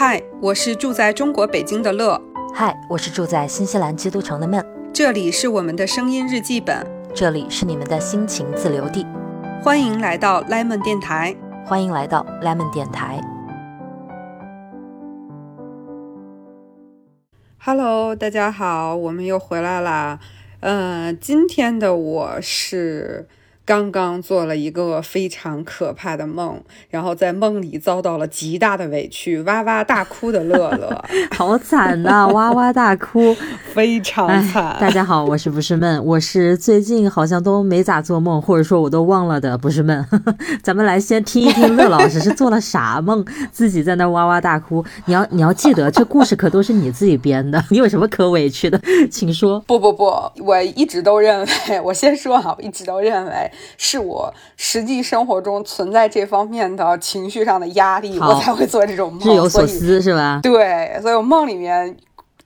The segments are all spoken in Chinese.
嗨，我是住在中国北京的乐。嗨，我是住在新西兰基督城的闷。这里是我们的声音日记本，这里是你们的心情自留地。欢迎来到 Lemon 电台，欢迎来到 Lemon 电台。Hello，大家好，我们又回来啦。嗯，今天的我是。刚刚做了一个非常可怕的梦，然后在梦里遭到了极大的委屈，哇哇大哭的乐乐，好惨呐，哇哇大哭，非常惨。大家好，我是不是闷？我是最近好像都没咋做梦，或者说我都忘了的，不是闷。咱们来先听一听乐老师是做了啥梦，自己在那哇哇大哭。你要你要记得，这故事可都是你自己编的，你有什么可委屈的？请说。不不不，我一直都认为，我先说哈，我一直都认为。是我实际生活中存在这方面的情绪上的压力，我才会做这种梦。日有所思是吧？对，所以我梦里面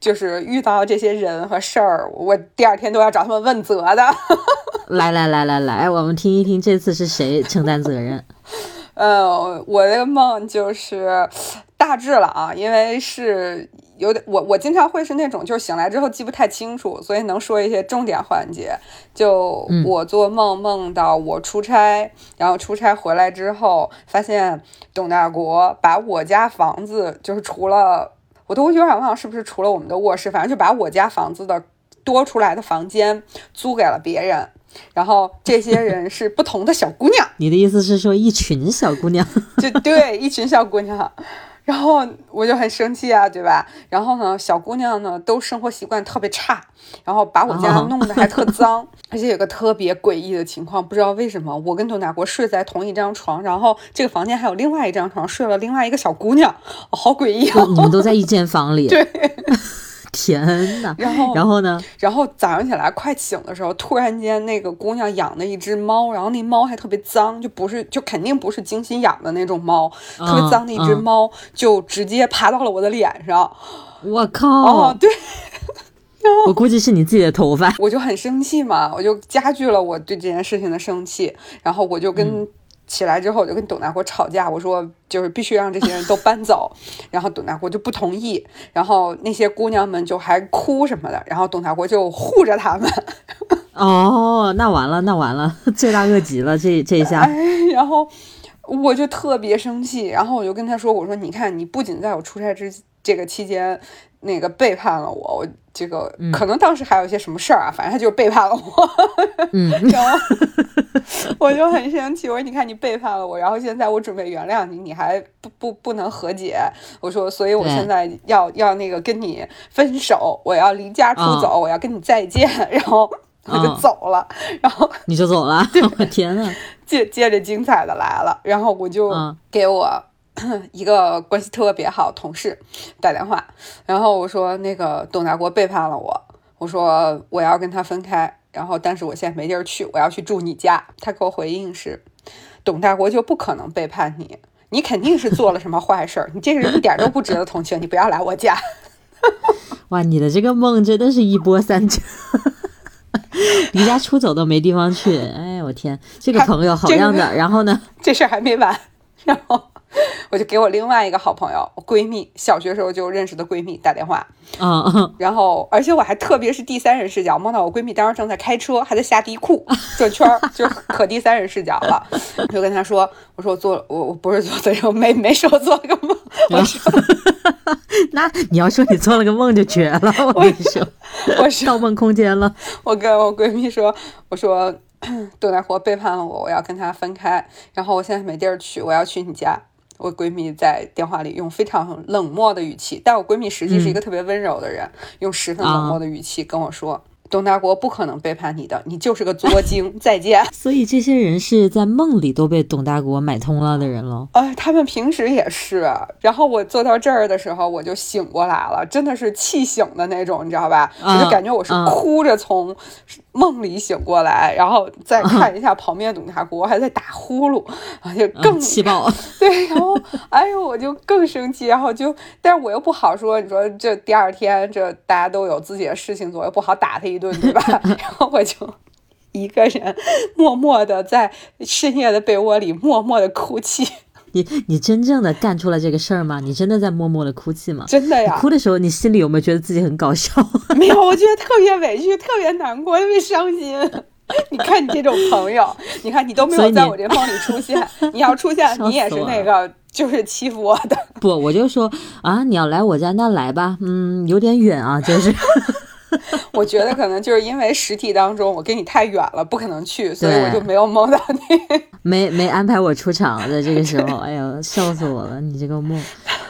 就是遇到这些人和事儿，我第二天都要找他们问责的。来来来来来，我们听一听这次是谁承担责任？呃，我的梦就是大致了啊，因为是。有点，我我经常会是那种，就是醒来之后记不太清楚，所以能说一些重点环节。就我做梦梦到我出差，然后出差回来之后，发现董大国把我家房子，就是除了我都有点忘了是不是除了我们的卧室，反正就把我家房子的多出来的房间租给了别人。然后这些人 是不同的小姑娘。你的意思是说一群小姑娘？就对，一群小姑娘。然后我就很生气啊，对吧？然后呢，小姑娘呢都生活习惯特别差，然后把我家弄得还特 脏，而且有个特别诡异的情况，不知道为什么我跟董大国睡在同一张床，然后这个房间还有另外一张床睡了另外一个小姑娘，好诡异啊！你们都在一间房里？对。天呐，然后然后呢？然后早上起来快醒的时候，突然间那个姑娘养的一只猫，然后那猫还特别脏，就不是就肯定不是精心养的那种猫，特别脏的一只猫就直接爬到了我的脸上。我靠！哦，对，我估计是你自己的头发。我就很生气嘛，我就加剧了我对这件事情的生气，然后我就跟。起来之后，我就跟董大国吵架，我说就是必须让这些人都搬走，然后董大国就不同意，然后那些姑娘们就还哭什么的，然后董大国就护着他们。哦，那完了，那完了，罪大恶极了，这这一下。然后我就特别生气，然后我就跟他说，我说你看，你不仅在我出差之这个期间。那个背叛了我，我这个可能当时还有一些什么事儿啊，反正他就是背叛了我，嗯，然后我就很生气，我说你看你背叛了我，然后现在我准备原谅你，你还不不不能和解，我说所以我现在要要那个跟你分手，我要离家出走，我要跟你再见，然后我就走了，然后你就走了，我天呐，接接着精彩的来了，然后我就给我。一个关系特别好同事打电话，然后我说那个董大国背叛了我，我说我要跟他分开，然后但是我现在没地儿去，我要去住你家。他给我回应是，董大国就不可能背叛你，你肯定是做了什么坏事儿，你这个人一点都不值得同情，你不要来我家。哇，你的这个梦真的是一波三折，离家出走都没地方去。哎，我天，这个朋友好样的。然后呢，这事儿还没完，然后。我就给我另外一个好朋友，闺蜜，小学时候就认识的闺蜜打电话，嗯，然后而且我还特别是第三人视角，梦到我闺蜜当时正在开车，还在下地库 转圈，就可第三人视角了。我就跟她说，我说我做我我不是做的，我没没说做了个梦。我说，那你要说你做了个梦就绝了，我跟你说，我是盗梦空间了。我跟我闺蜜说，我说董大活背叛了我，我要跟他分开，然后我现在没地儿去，我要去你家。我闺蜜在电话里用非常冷漠的语气，但我闺蜜实际是一个特别温柔的人，用十分冷漠的语气跟我说。董大国不可能背叛你的，你就是个作精。再见。所以这些人是在梦里都被董大国买通了的人了。哎，他们平时也是。然后我坐到这儿的时候，我就醒过来了，真的是气醒的那种，你知道吧？我就感觉我是哭着从梦里醒过来，然后再看一下旁边董大国还在打呼噜，就更气爆。对，然后哎呦，我就更生气，然后就，但是我又不好说，你说这第二天这大家都有自己的事情做，又不好打他一顿。对吧？然后我就一个人默默的在深夜的被窝里默默的哭泣。你你真正的干出了这个事儿吗？你真的在默默的哭泣吗？真的呀。哭的时候，你心里有没有觉得自己很搞笑？没有，我觉得特别委屈，特别难过，特别伤心。你看你这种朋友，你看你都没有在我这梦里出现，你要出现，你也是那个就是欺负我的。不，我就说啊，你要来我家，那来吧。嗯，有点远啊，就是。我觉得可能就是因为实体当中我跟你太远了，不可能去，所以我就没有梦到你，没没安排我出场在这个时候。哎呀，笑死我了！你这个梦，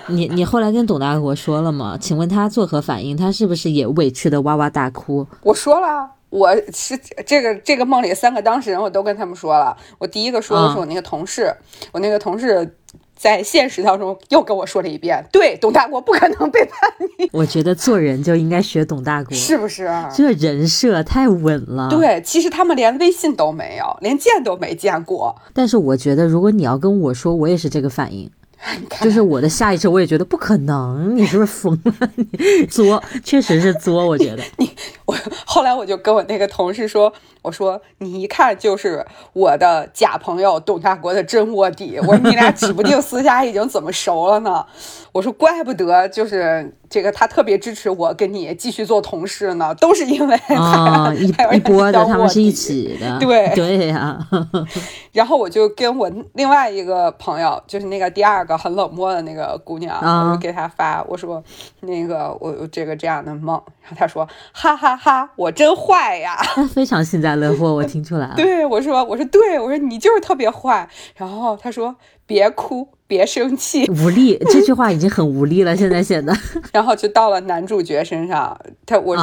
你你后来跟董大国说了吗？请问他作何反应？他是不是也委屈的哇哇大哭？我说了，我是这个这个梦里三个当事人，我都跟他们说了。我第一个说的是我那个同事，我那个同事。在现实当中又跟我说了一遍，对，董大国不可能背叛你。我觉得做人就应该学董大国，是不是？这人设太稳了。对，其实他们连微信都没有，连见都没见过。但是我觉得，如果你要跟我说，我也是这个反应。就是我的下意识，我也觉得不可能，你是不是疯了？你作，确实是作，我觉得。你我后来我就跟我那个同事说，我说你一看就是我的假朋友董大国的真卧底，我说你俩指不定私下已经怎么熟了呢。我说怪不得就是这个他特别支持我跟你继续做同事呢，都是因为啊一一波的他们是一起的，对 对呀。然后我就跟我另外一个朋友，就是那个第二个很冷漠的那个姑娘，我就给她发，我说那个我这个这样的梦，然后她说哈哈哈，我真坏呀，非常幸灾乐祸，我听出来了。对我说我说对我说你就是特别坏，然后他说别哭别生气，无力这句 话已经很无力了，现在显得。然后就到了男主角身上，他我是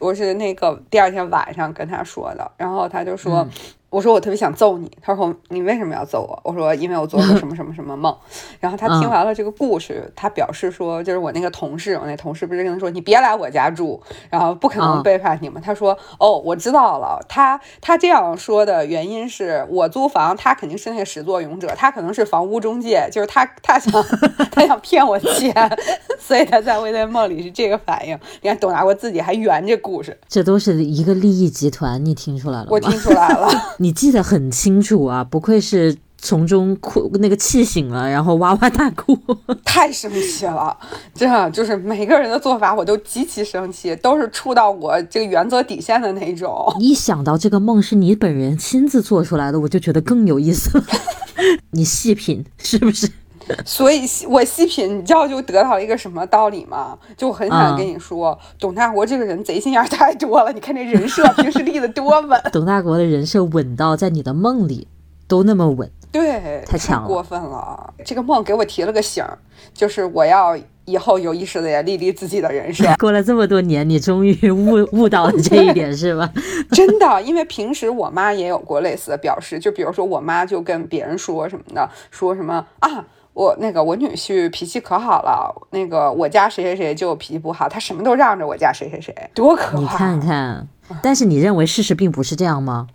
我是那个第二天晚上跟他说的，然后他就说。我说我特别想揍你，他说你为什么要揍我？我说因为我做了什么 什么什么梦。然后他听完了这个故事，他表示说，就是我那个同事，我那同事不是跟他说，你别来我家住，然后不可能背叛你们。他说哦，我知道了。他他这样说的原因是我租房，他肯定是那个始作俑者，他可能是房屋中介，就是他他想 他想骗我钱，所以他在我在梦里是这个反应。你看董大国自己还圆这故事，这都是一个利益集团，你听出来了吗？我听出来了。你记得很清楚啊，不愧是从中哭那个气醒了，然后哇哇大哭，太生气了。真的就是每个人的做法，我都极其生气，都是触到我这个原则底线的那种。一想到这个梦是你本人亲自做出来的，我就觉得更有意思了。你细品是不是？所以我细品，你知道就得到了一个什么道理吗？就很想跟你说，董大国这个人贼心眼太多了。你看这人设，平时立的多稳。董大国的人设稳到在你的梦里都那么稳，对，太强了，过分了。这个梦给我提了个醒，就是我要以后有意识的也立立自己的人设。过了这么多年，你终于悟悟到了这一点是吧？真的，因为平时我妈也有过类似的表示，就比如说我妈就跟别人说什么的，说什么啊。我那个我女婿脾气可好了，那个我家谁谁谁就脾气不好，他什么都让着我家谁谁谁，多可怕！你看看，但是你认为事实并不是这样吗？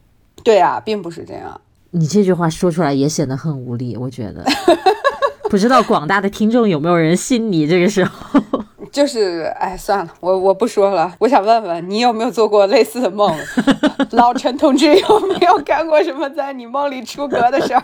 对啊，并不是这样。你这句话说出来也显得很无力，我觉得。不知道广大的听众有没有人信你？这个时候，就是哎，算了，我我不说了。我想问问你有没有做过类似的梦？老陈同志有没有干过什么在你梦里出格的事儿？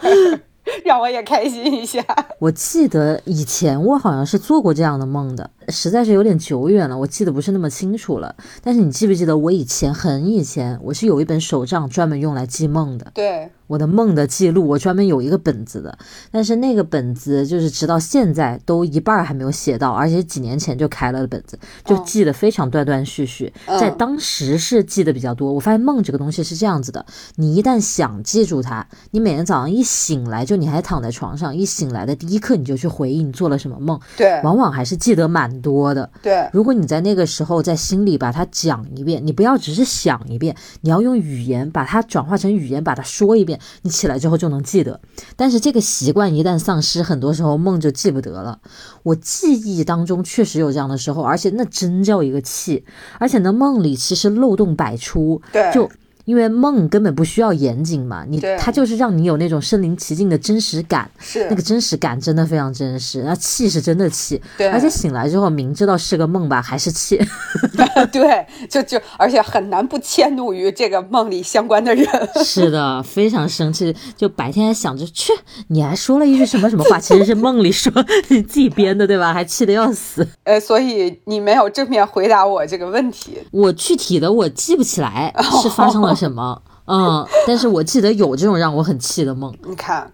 让我也开心一下。我记得以前我好像是做过这样的梦的。实在是有点久远了，我记得不是那么清楚了。但是你记不记得我以前很以前，我是有一本手账专门用来记梦的。对，我的梦的记录，我专门有一个本子的。但是那个本子就是直到现在都一半还没有写到，而且几年前就开了的本子，就记得非常断断续续。在当时是记得比较多。我发现梦这个东西是这样子的，你一旦想记住它，你每天早上一醒来，就你还躺在床上，一醒来的第一刻你就去回忆你做了什么梦。对，往往还是记得满。多的，对。如果你在那个时候在心里把它讲一遍，你不要只是想一遍，你要用语言把它转化成语言，把它说一遍，你起来之后就能记得。但是这个习惯一旦丧失，很多时候梦就记不得了。我记忆当中确实有这样的时候，而且那真叫一个气，而且那梦里其实漏洞百出，对，就。因为梦根本不需要严谨嘛，你对它就是让你有那种身临其境的真实感，是那个真实感真的非常真实，那气是真的气，对而且醒来之后明知道是个梦吧，还是气。对，就就而且很难不迁怒于这个梦里相关的人。是的，非常生气，就白天还想着去，你还说了一句什么什么话，其实是梦里说你自己编的，对吧？还气得要死。呃，所以你没有正面回答我这个问题。我具体的我记不起来是发生了什么，嗯，但是我记得有这种让我很气的梦。你看，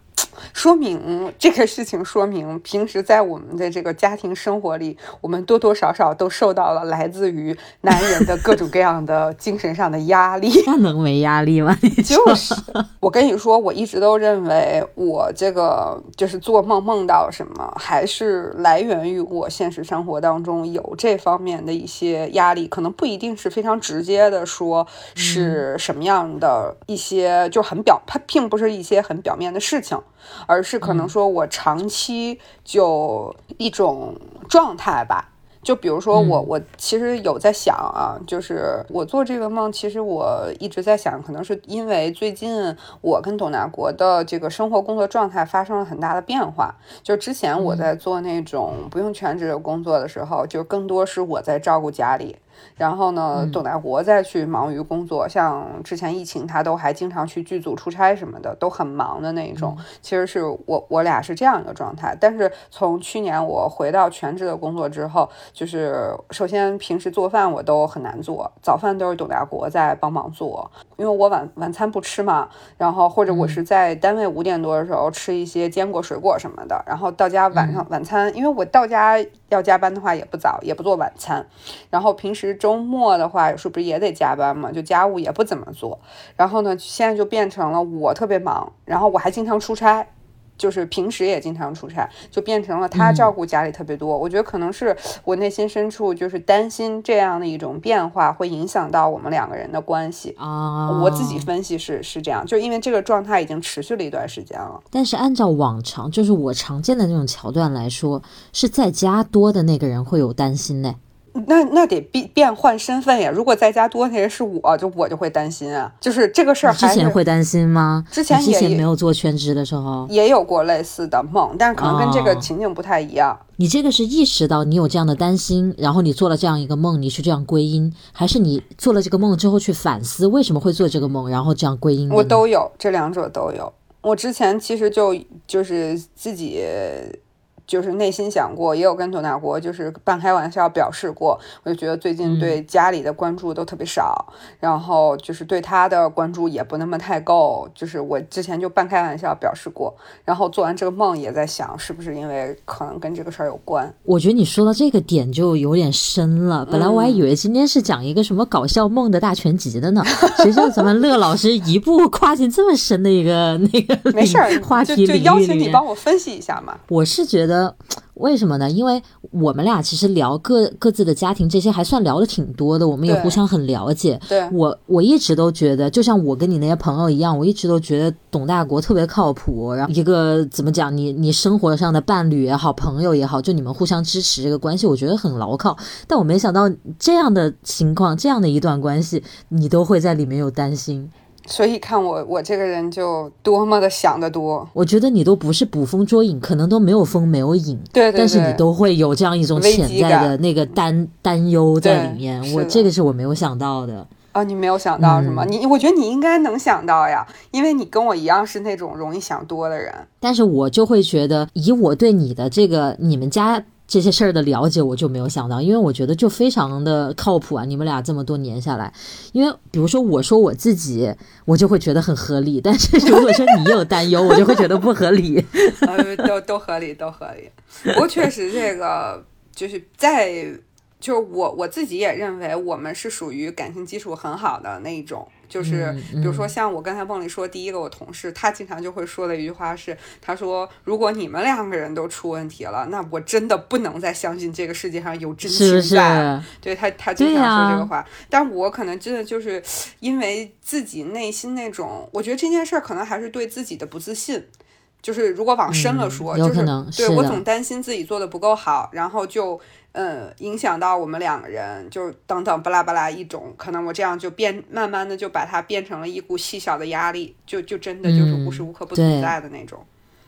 说明这个事情说明平时在我们的这个家庭生活里，我们多多少少都受到了来自于男人的各种各样的精神上的压力。那能没压力吗？你就是，我跟你说，我一直都认为我这个就是做梦梦到什么，还是来源于我现实生活当中有这方面的一些压力，可能不一定是非常直接的说是什么样的一些，就很表，它并不是一些很表面的事情，而是可能说我长期就一种状态吧。就比如说我，我其实有在想啊，就是我做这个梦，其实我一直在想，可能是因为最近我跟董大国的这个生活工作状态发生了很大的变化。就之前我在做那种不用全职的工作的时候，就更多是我在照顾家里。然后呢，董大国再去忙于工作，像之前疫情，他都还经常去剧组出差什么的，都很忙的那种。其实是我我俩是这样一个状态。但是从去年我回到全职的工作之后，就是首先平时做饭我都很难做，早饭都是董大国在帮忙做，因为我晚晚餐不吃嘛。然后或者我是在单位五点多的时候吃一些坚果水果什么的，然后到家晚上晚餐，因为我到家要加班的话也不早，也不做晚餐。然后平时周末的话，有时候不是也得加班嘛？就家务也不怎么做。然后呢，现在就变成了我特别忙，然后我还经常出差，就是平时也经常出差，就变成了他照顾家里特别多。我觉得可能是我内心深处就是担心这样的一种变化会影响到我们两个人的关系。啊，我自己分析是是这样，就因为这个状态已经持续了一段时间了。但是按照往常，就是我常见的那种桥段来说，是在家多的那个人会有担心呢。那那得变变换身份呀！如果在家多那人是我，就我就会担心啊。就是这个事儿之前会担心吗？之前也之前没有做全职的时候，也有过类似的梦，但是可能跟这个哦情景不太一样。你这个是意识到你有这样的担心，然后你做了这样一个梦，你去这样归因，还是你做了这个梦之后去反思为什么会做这个梦，然后这样归因？我都有，这两者都有。我之前其实就就是自己就是内心想过，也有跟董大国就是半开玩笑表示过，我就觉得最近对家里的关注都特别少，然后就是对他的关注也不那么太够，就是我之前就半开玩笑表示过，然后做完这个梦也在想，是不是因为可能跟这个事儿有关。我觉得你说到这个点就有点深了。本来我还以为今天是讲一个什么搞笑梦的大全集的呢，谁知道咱们乐老师一步跨进这么深的一个那个没事儿就就邀请你。帮我分析一下嘛。我是觉得，为什么呢？因为我们俩其实聊各各自的家庭这些还算聊的挺多的，我们也互相很了解。对，我我一直都觉得，就像我跟你那些朋友一样，我一直都觉得董大国特别靠谱。然后一个怎么讲，你你生活上的伴侣也好，朋友也好，就你们互相支持这个关系，我觉得很牢靠。但我没想到这样的情况，这样的一段关系，你都会在里面有担心。所以看我我这个人就多么的想得多。我觉得你都不是捕风捉影，可能都没有风没有影，对对对，但是你都会有这样一种潜在的那个担担忧在里面。我这个是我没有想到的。啊，你没有想到是吗？嗯你我觉得你应该能想到呀，因为你跟我一样是那种容易想多的人。但是我就会觉得，以我对你的这个你们家这些事儿的了解，我就没有想到，因为我觉得就非常的靠谱啊！你们俩这么多年下来，因为比如说我说我自己，我就会觉得很合理，但是如果说你有担忧，我就会觉得不合理。都都合理，都合理。不过确实，这个就是在，就是我我自己也认为我们是属于感情基础很好的那一种。就是嗯比如说像我刚才梦里说，第一个我同事，他经常就会说的一句话是，他说如果你们两个人都出问题了，那我真的不能再相信这个世界上有真情在。对他，他经常说这个话，但我可能真的就是因为自己内心那种，我觉得这件事儿可能还是对自己的不自信。就是如果往深了说，就是对我总担心自己做的不够好，然后就呃影响到我们两个人，就等等巴拉巴拉一种，可能我这样就变慢慢的就把它变成了一股细小的压力，就就真的就是无时无刻不存在的那种。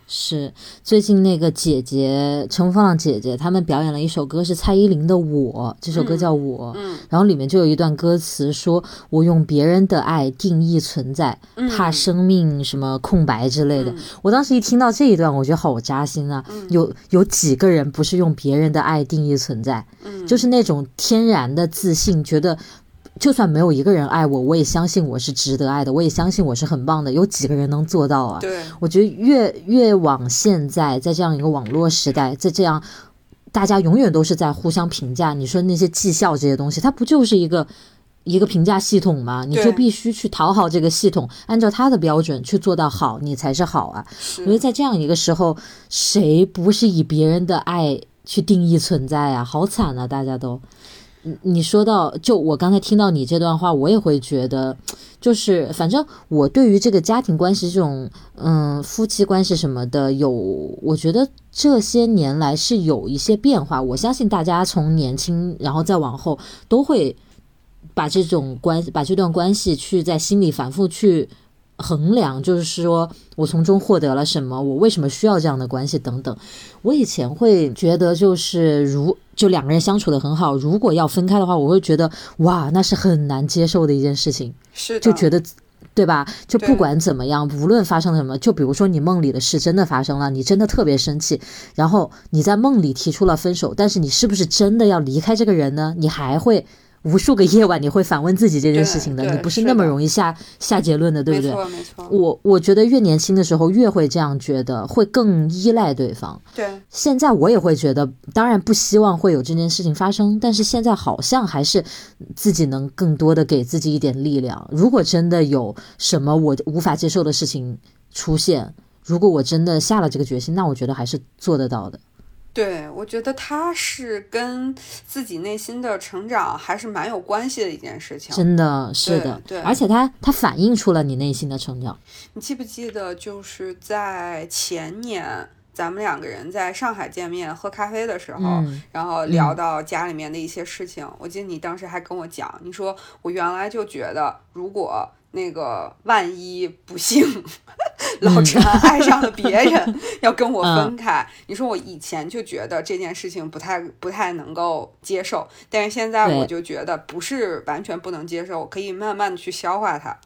是最近那个姐姐乘风浪姐姐他们表演了一首歌，是蔡依林的《我》，这首歌叫《我》，嗯然后里面就有一段歌词说：“我用别人的爱定义存在，嗯怕生命什么空白之类的。我当时一听到这一段，我觉得好扎心啊！嗯有有几个人不是用别人的爱定义存在？嗯就是那种天然的自信，觉得就算没有一个人爱我，我也相信我是值得爱的，我也相信我是很棒的。有几个人能做到啊？对，我觉得越越往现在，在这样一个网络时代，在这样大家永远都是在互相评价。你说那些绩效这些东西，它不就是一个一个评价系统吗？你就必须去讨好这个系统，按照它的标准去做到好，你才是好啊。我觉得，在这样一个时候，谁不是以别人的爱去定义存在啊？好惨啊，大家都。你说到，就我刚才听到你这段话，我也会觉得，就是反正我对于这个家庭关系这种，嗯，夫妻关系什么的，有我觉得这些年来是有一些变化。我相信大家从年轻然后再往后，都会把这种关把这段关系去在心里反复去衡量，就是说我从中获得了什么，我为什么需要这样的关系等等。我以前会觉得，就是如就两个人相处的很好，如果要分开的话，我会觉得哇，那是很难接受的一件事情，是，就觉得。对吧？就不管怎么样，无论发生了什么，就比如说你梦里的事真的发生了，你真的特别生气，然后你在梦里提出了分手，但是你是不是真的要离开这个人呢？你还会无数个夜晚你会反问自己这件事情的，你不是那么容易下下结论的，对不对没？错没错，我我觉得越年轻的时候越会这样觉得，会更依赖对方。对，现在我也会觉得，当然不希望会有这件事情发生，但是现在好像还是自己能更多的给自己一点力量。如果真的有什么我无法接受的事情出现，如果我真的下了这个决心，那我觉得还是做得到的。对，我觉得他是跟自己内心的成长还是蛮有关系的一件事情。真的是的，对对而且他他反映出了你内心的成长。你记不记得，就是在前年咱们两个人在上海见面喝咖啡的时候，嗯然后聊到家里面的一些事情。我记得你当时还跟我讲，你说我原来就觉得，如果那个万一不幸老陈爱上了别人，要跟我分开，你说我以前就觉得这件事情不太不太能够接受，但是现在我就觉得不是完全不能接受，我可以慢慢的去消化它。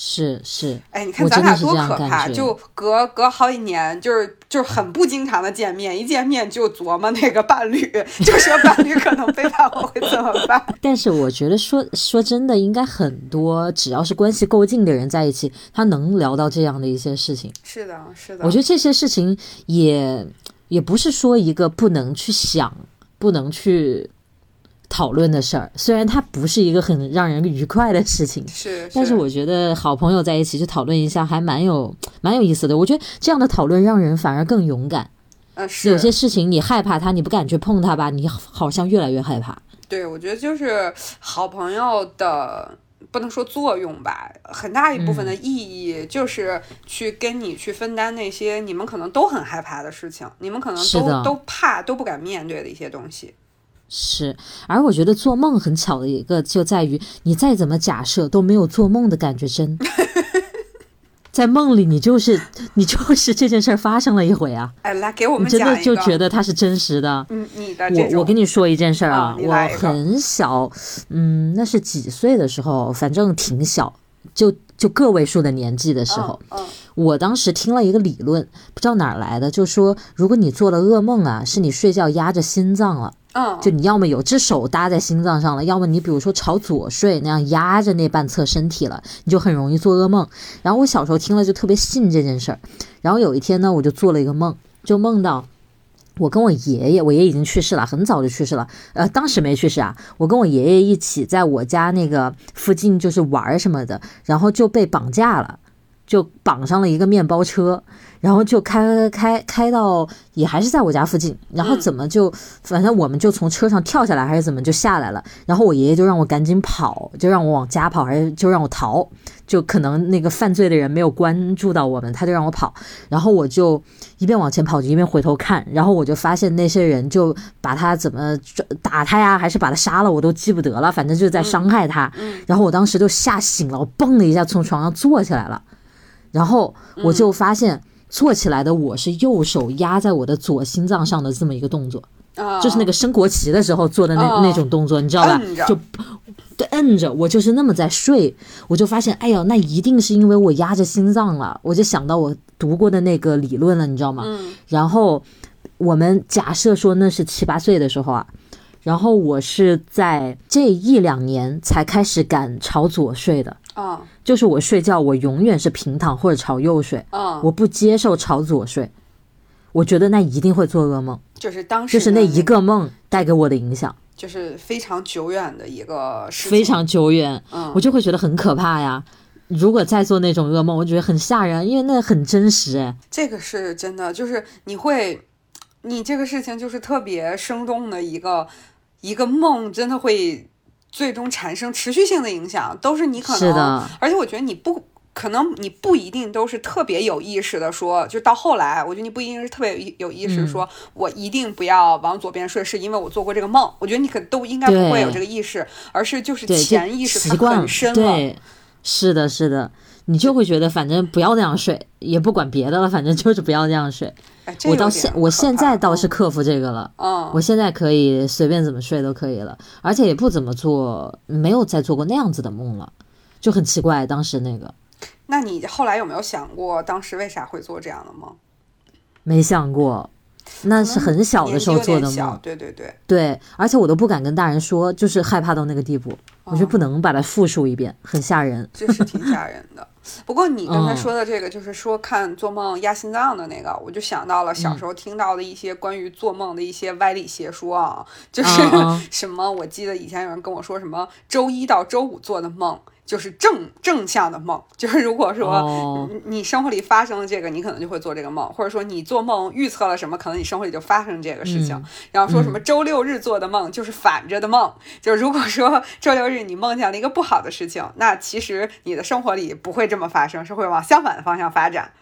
是是，哎，你看我咱俩多可怕！就隔隔好几年，就是就是很不经常的见面，一见面就琢磨那个伴侣，就说伴侣可能背叛我会怎么办？但是我觉得说说真的，应该很多只要是关系够近的人在一起，他能聊到这样的一些事情。是的，是的，我觉得这些事情也也不是说一个不能去想、不能去讨论的事儿，虽然它不是一个很让人愉快的事情。是，但是我觉得好朋友在一起去讨论一下，还蛮有 蛮有意思的。我觉得这样的讨论让人反而更勇敢。嗯是有些事情你害怕它，你不敢去碰它吧，你好像越来越害怕。对，我觉得就是好朋友的。不能说作用吧，很大一部分的嗯意义就是去跟你去分担那些你们可能都很害怕的事情，你们可能都都怕都不敢面对的一些东西。是，而我觉得做梦很巧的一个就在于，你再怎么假设都没有做梦的感觉真。在梦里，你就是你就是这件事儿发生了一回啊，哎，来给我你真的们讲一个，就觉得它是真实的。嗯，你的我我跟你说一件事儿啊我很小，嗯，那是几岁的时候，反正挺小，就就个位数的年纪的时候，我当时听了一个理论，不知道哪儿来的，就说如果你做了噩梦啊，是你睡觉压着心脏了。嗯，就你要么有只手搭在心脏上了，要么你比如说朝左睡那样压着那半侧身体了，你就很容易做噩梦。然后我小时候听了就特别信这件事儿，然后有一天呢，我就做了一个梦，就梦到。我跟我爷爷，我爷爷已经去世了，很早就去世了。呃，当时没去世啊。我跟我爷爷一起在我家那个附近就是玩什么的，然后就被绑架了，就绑上了一个面包车，然后就开开开到也还是在我家附近，然后怎么就反正我们就从车上跳下来还是怎么就下来了，然后我爷爷就让我赶紧跑，就让我往家跑，还是就让我逃。就可能那个犯罪的人没有关注到我们，他就让我跑，然后我就一边往前跑，就一边回头看，然后我就发现那些人就把他怎么打他呀，还是把他杀了，我都记不得了，反正就是在伤害他。然后我当时就吓醒了，我嘣的一下从床上坐起来了，然后我就发现坐起来的我是右手压在我的左心脏上的这么一个动作。就是那个升国旗的时候做的那那种动作，你知道吧？就对，摁着我就是那么在睡，我就发现，哎呦，那一定是因为我压着心脏了。我就想到我读过的那个理论了，你知道吗？然后我们假设说那是七八岁的时候啊，然后我是在这一两年才开始敢朝左睡的啊，就是我睡觉我永远是平躺或者朝右睡啊，我不接受朝左睡。我觉得那一定会做噩梦，就是当时就是那一个梦带给我的影响，就是非常久远的一个事非常久远，嗯，我就会觉得很可怕呀。如果再做那种噩梦，我觉得很吓人，因为那很真实哎。这个是真的，就是你会，你这个事情就是特别生动的一个一个梦，真的会最终产生持续性的影响，都是你可能，是的，而且我觉得你不。可能你不一定都是特别有意识的说，就到后来，我觉得你不一定是特别有意识说，我一定不要往左边睡，是因为我做过这个梦。我觉得你可都应该不会有这个意识，而是就是潜意识它很深了。对，是的，是的，你就会觉得反正不要那样睡，也不管别的了，反正就是不要那样睡。我到现我现在倒是克服这个了，嗯，我现在可以随便怎么睡都可以了，而且也不怎么做，没有再做过那样子的梦了，就很奇怪，当时那个。那你后来有没有想过，当时为啥会做这样的梦？没想过，那是很小的时候做的梦。对对对对，而且我都不敢跟大人说，就是害怕到那个地步。我就不能把它复述一遍，很吓人。这是挺吓人的。不过你刚才说的这个，就是说看做梦压心脏的那个，我就想到了小时候听到的一些关于做梦的一些歪理邪说啊，就是 什么，我记得以前有人跟我说什么周一到周五做的梦。就是正正向的梦，就是如果说你生活里发生了这个，你可能就会做这个梦，或者说你做梦预测了什么，可能你生活里就发生这个事情。然后说什么周六日做的梦就是反着的梦，就是如果说 周六日你梦见了一个不好的事情，那其实你的生活里不会这么发生，是会往相反的方向发展。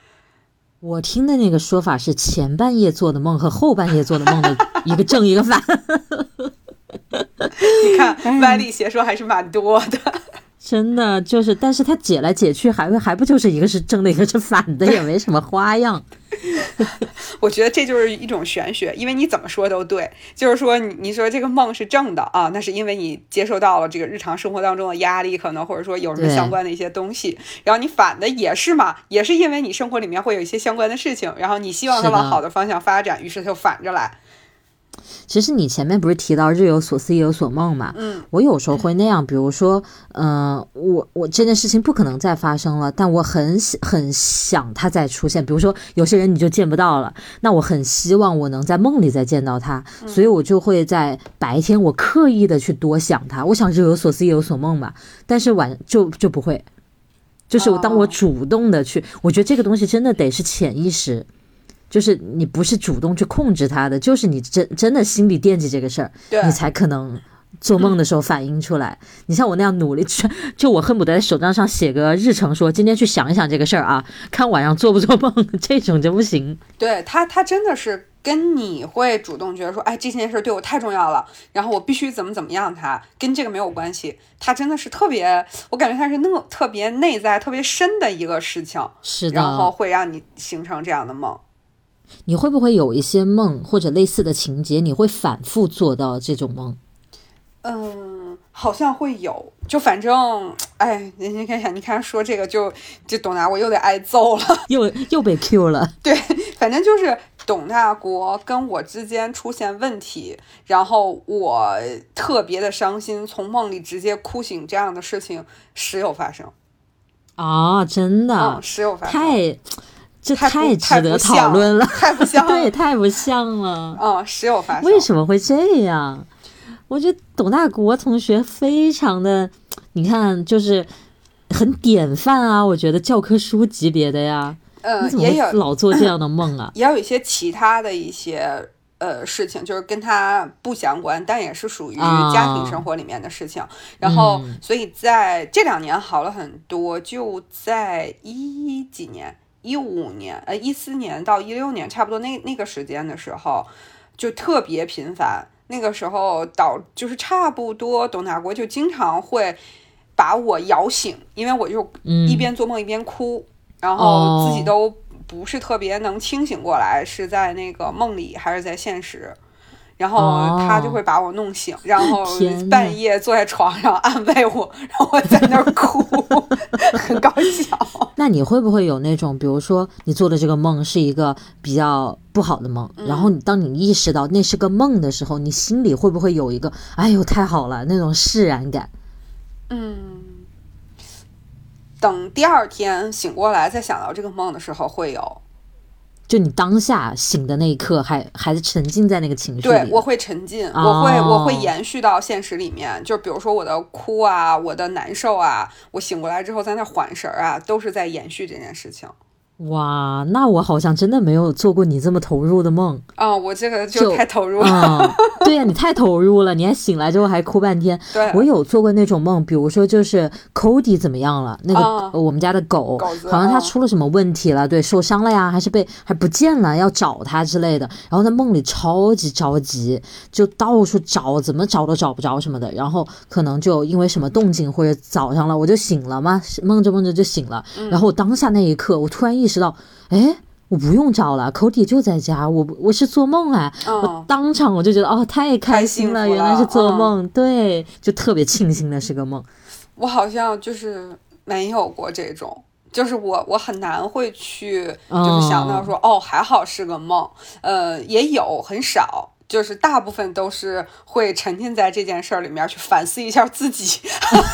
我听的那个说法是前半夜做的梦和后半夜做的梦的一个正一个反。你看歪理邪说还是蛮多的。真的就是，但是他解来解去，还还不就是一个是正的，一个是反的，也没什么花样。我觉得这就是一种玄学，因为你怎么说都对。就是说，你你说这个梦是正的啊，那是因为你接受到了这个日常生活当中的压力，可能或者说有什么相关的一些东西。然后你反的也是嘛，也是因为你生活里面会有一些相关的事情，然后你希望它往好的方向发展，于是它就反着来。其实你前面不是提到日有所思夜有所梦嘛？嗯，我有时候会那样，比如说，嗯，我我这件事情不可能再发生了，但我很很想它再出现。比如说，有些人你就见不到了，那我很希望我能在梦里再见到他，所以我就会在白天我刻意的去多想他，我想日有所思夜有所梦嘛。但是晚就就不会，就是当我主动的去，我觉得这个东西真的得是潜意识。就是你不是主动去控制他的，就是你真真的心里惦记这个事儿，你才可能做梦的时候反映出来。你像我那样努力，就我恨不得在手账上写个日程，说今天去想一想这个事儿啊，看晚上做不做梦，这种就不行。对他，他真的是跟你会主动觉得说，哎，这件事对我太重要了，然后我必须怎么怎么样，他跟这个没有关系。他真的是特别，我感觉他是那特别内在、特别深的一个事情，是的，然后会让你形成这样的梦。你会不会有一些梦或者类似的情节？你会反复做到这种梦？嗯，好像会有。就反正，哎，你你看，你看说这个就就董大国又得挨揍了，又又被 Q 了。对，反正就是董大国跟我之间出现问题，然后我特别的伤心，从梦里直接哭醒，这样的事情时有发生。啊，真的，时有发生，太。这太值得讨论了，太不像，对，太不像了。哦，时有发生。为什么会这样？我觉得董大国同学非常的，你看，就是很典范啊。我觉得教科书级别的呀。呃，也有老做这样的梦啊。也有一些其他的一些呃事情，就是跟他不相关，但也是属于啊家庭生活里面的事情。然后嗯，所以在这两年好了很多，就在一几年。一五年，呃，一四年到一六年，差不多那那个时间的时候，就特别频繁。那个时候导就是差不多董大国就经常会把我摇醒，因为我就嗯一边做梦一边哭，然后哦自己都不是特别能清醒过来，是在那个梦里还是在现实。然后他就会把我弄醒，然后半夜坐在床上安慰我，然后我在那儿哭，很搞笑。那你会不会有那种，比如说你做的这个梦是一个比较不好的梦，然后你当你意识到那是个梦的时候，你心里会不会有一个“哎呦太好了”那种释然感？嗯，等第二天醒过来再想到这个梦的时候会有，就你当下醒的那一刻还还是沉浸在那个情绪里，对我会沉浸，我会我会哦延续到现实里面，就比如说我的哭啊，我的难受啊，我醒过来之后在那缓神儿啊，都是在延续这件事情。哇，那我好像真的没有做过你这么投入的梦。啊、我这个就就太投入了。嗯，对呀、你太投入了，你还醒来之后还哭半天。对，我有做过那种梦，比如说就是 Cody 怎么样了，那个、我们家的狗，狗好像它啊出了什么问题了，对，受伤了呀，还是被还不见了，要找它之类的。然后在梦里超级着急，就到处找，怎么找都找不着什么的。然后可能就因为什么动静或者早上了，我就醒了嘛，梦着梦着就醒了。嗯然后我当下那一刻，我突然意识到，哎。我不用找了，Cody 就在家，我我是做梦哎，我嗯，当场我就觉得哦，太开心了，原来是做梦，对，就特别庆幸的是个梦。我好像就是没有过这种。就是我，我很难会去，就是想到说，哦，还好是个梦，呃，也有很少，就是大部分都是会沉浸在这件事儿里面去反思一下自己，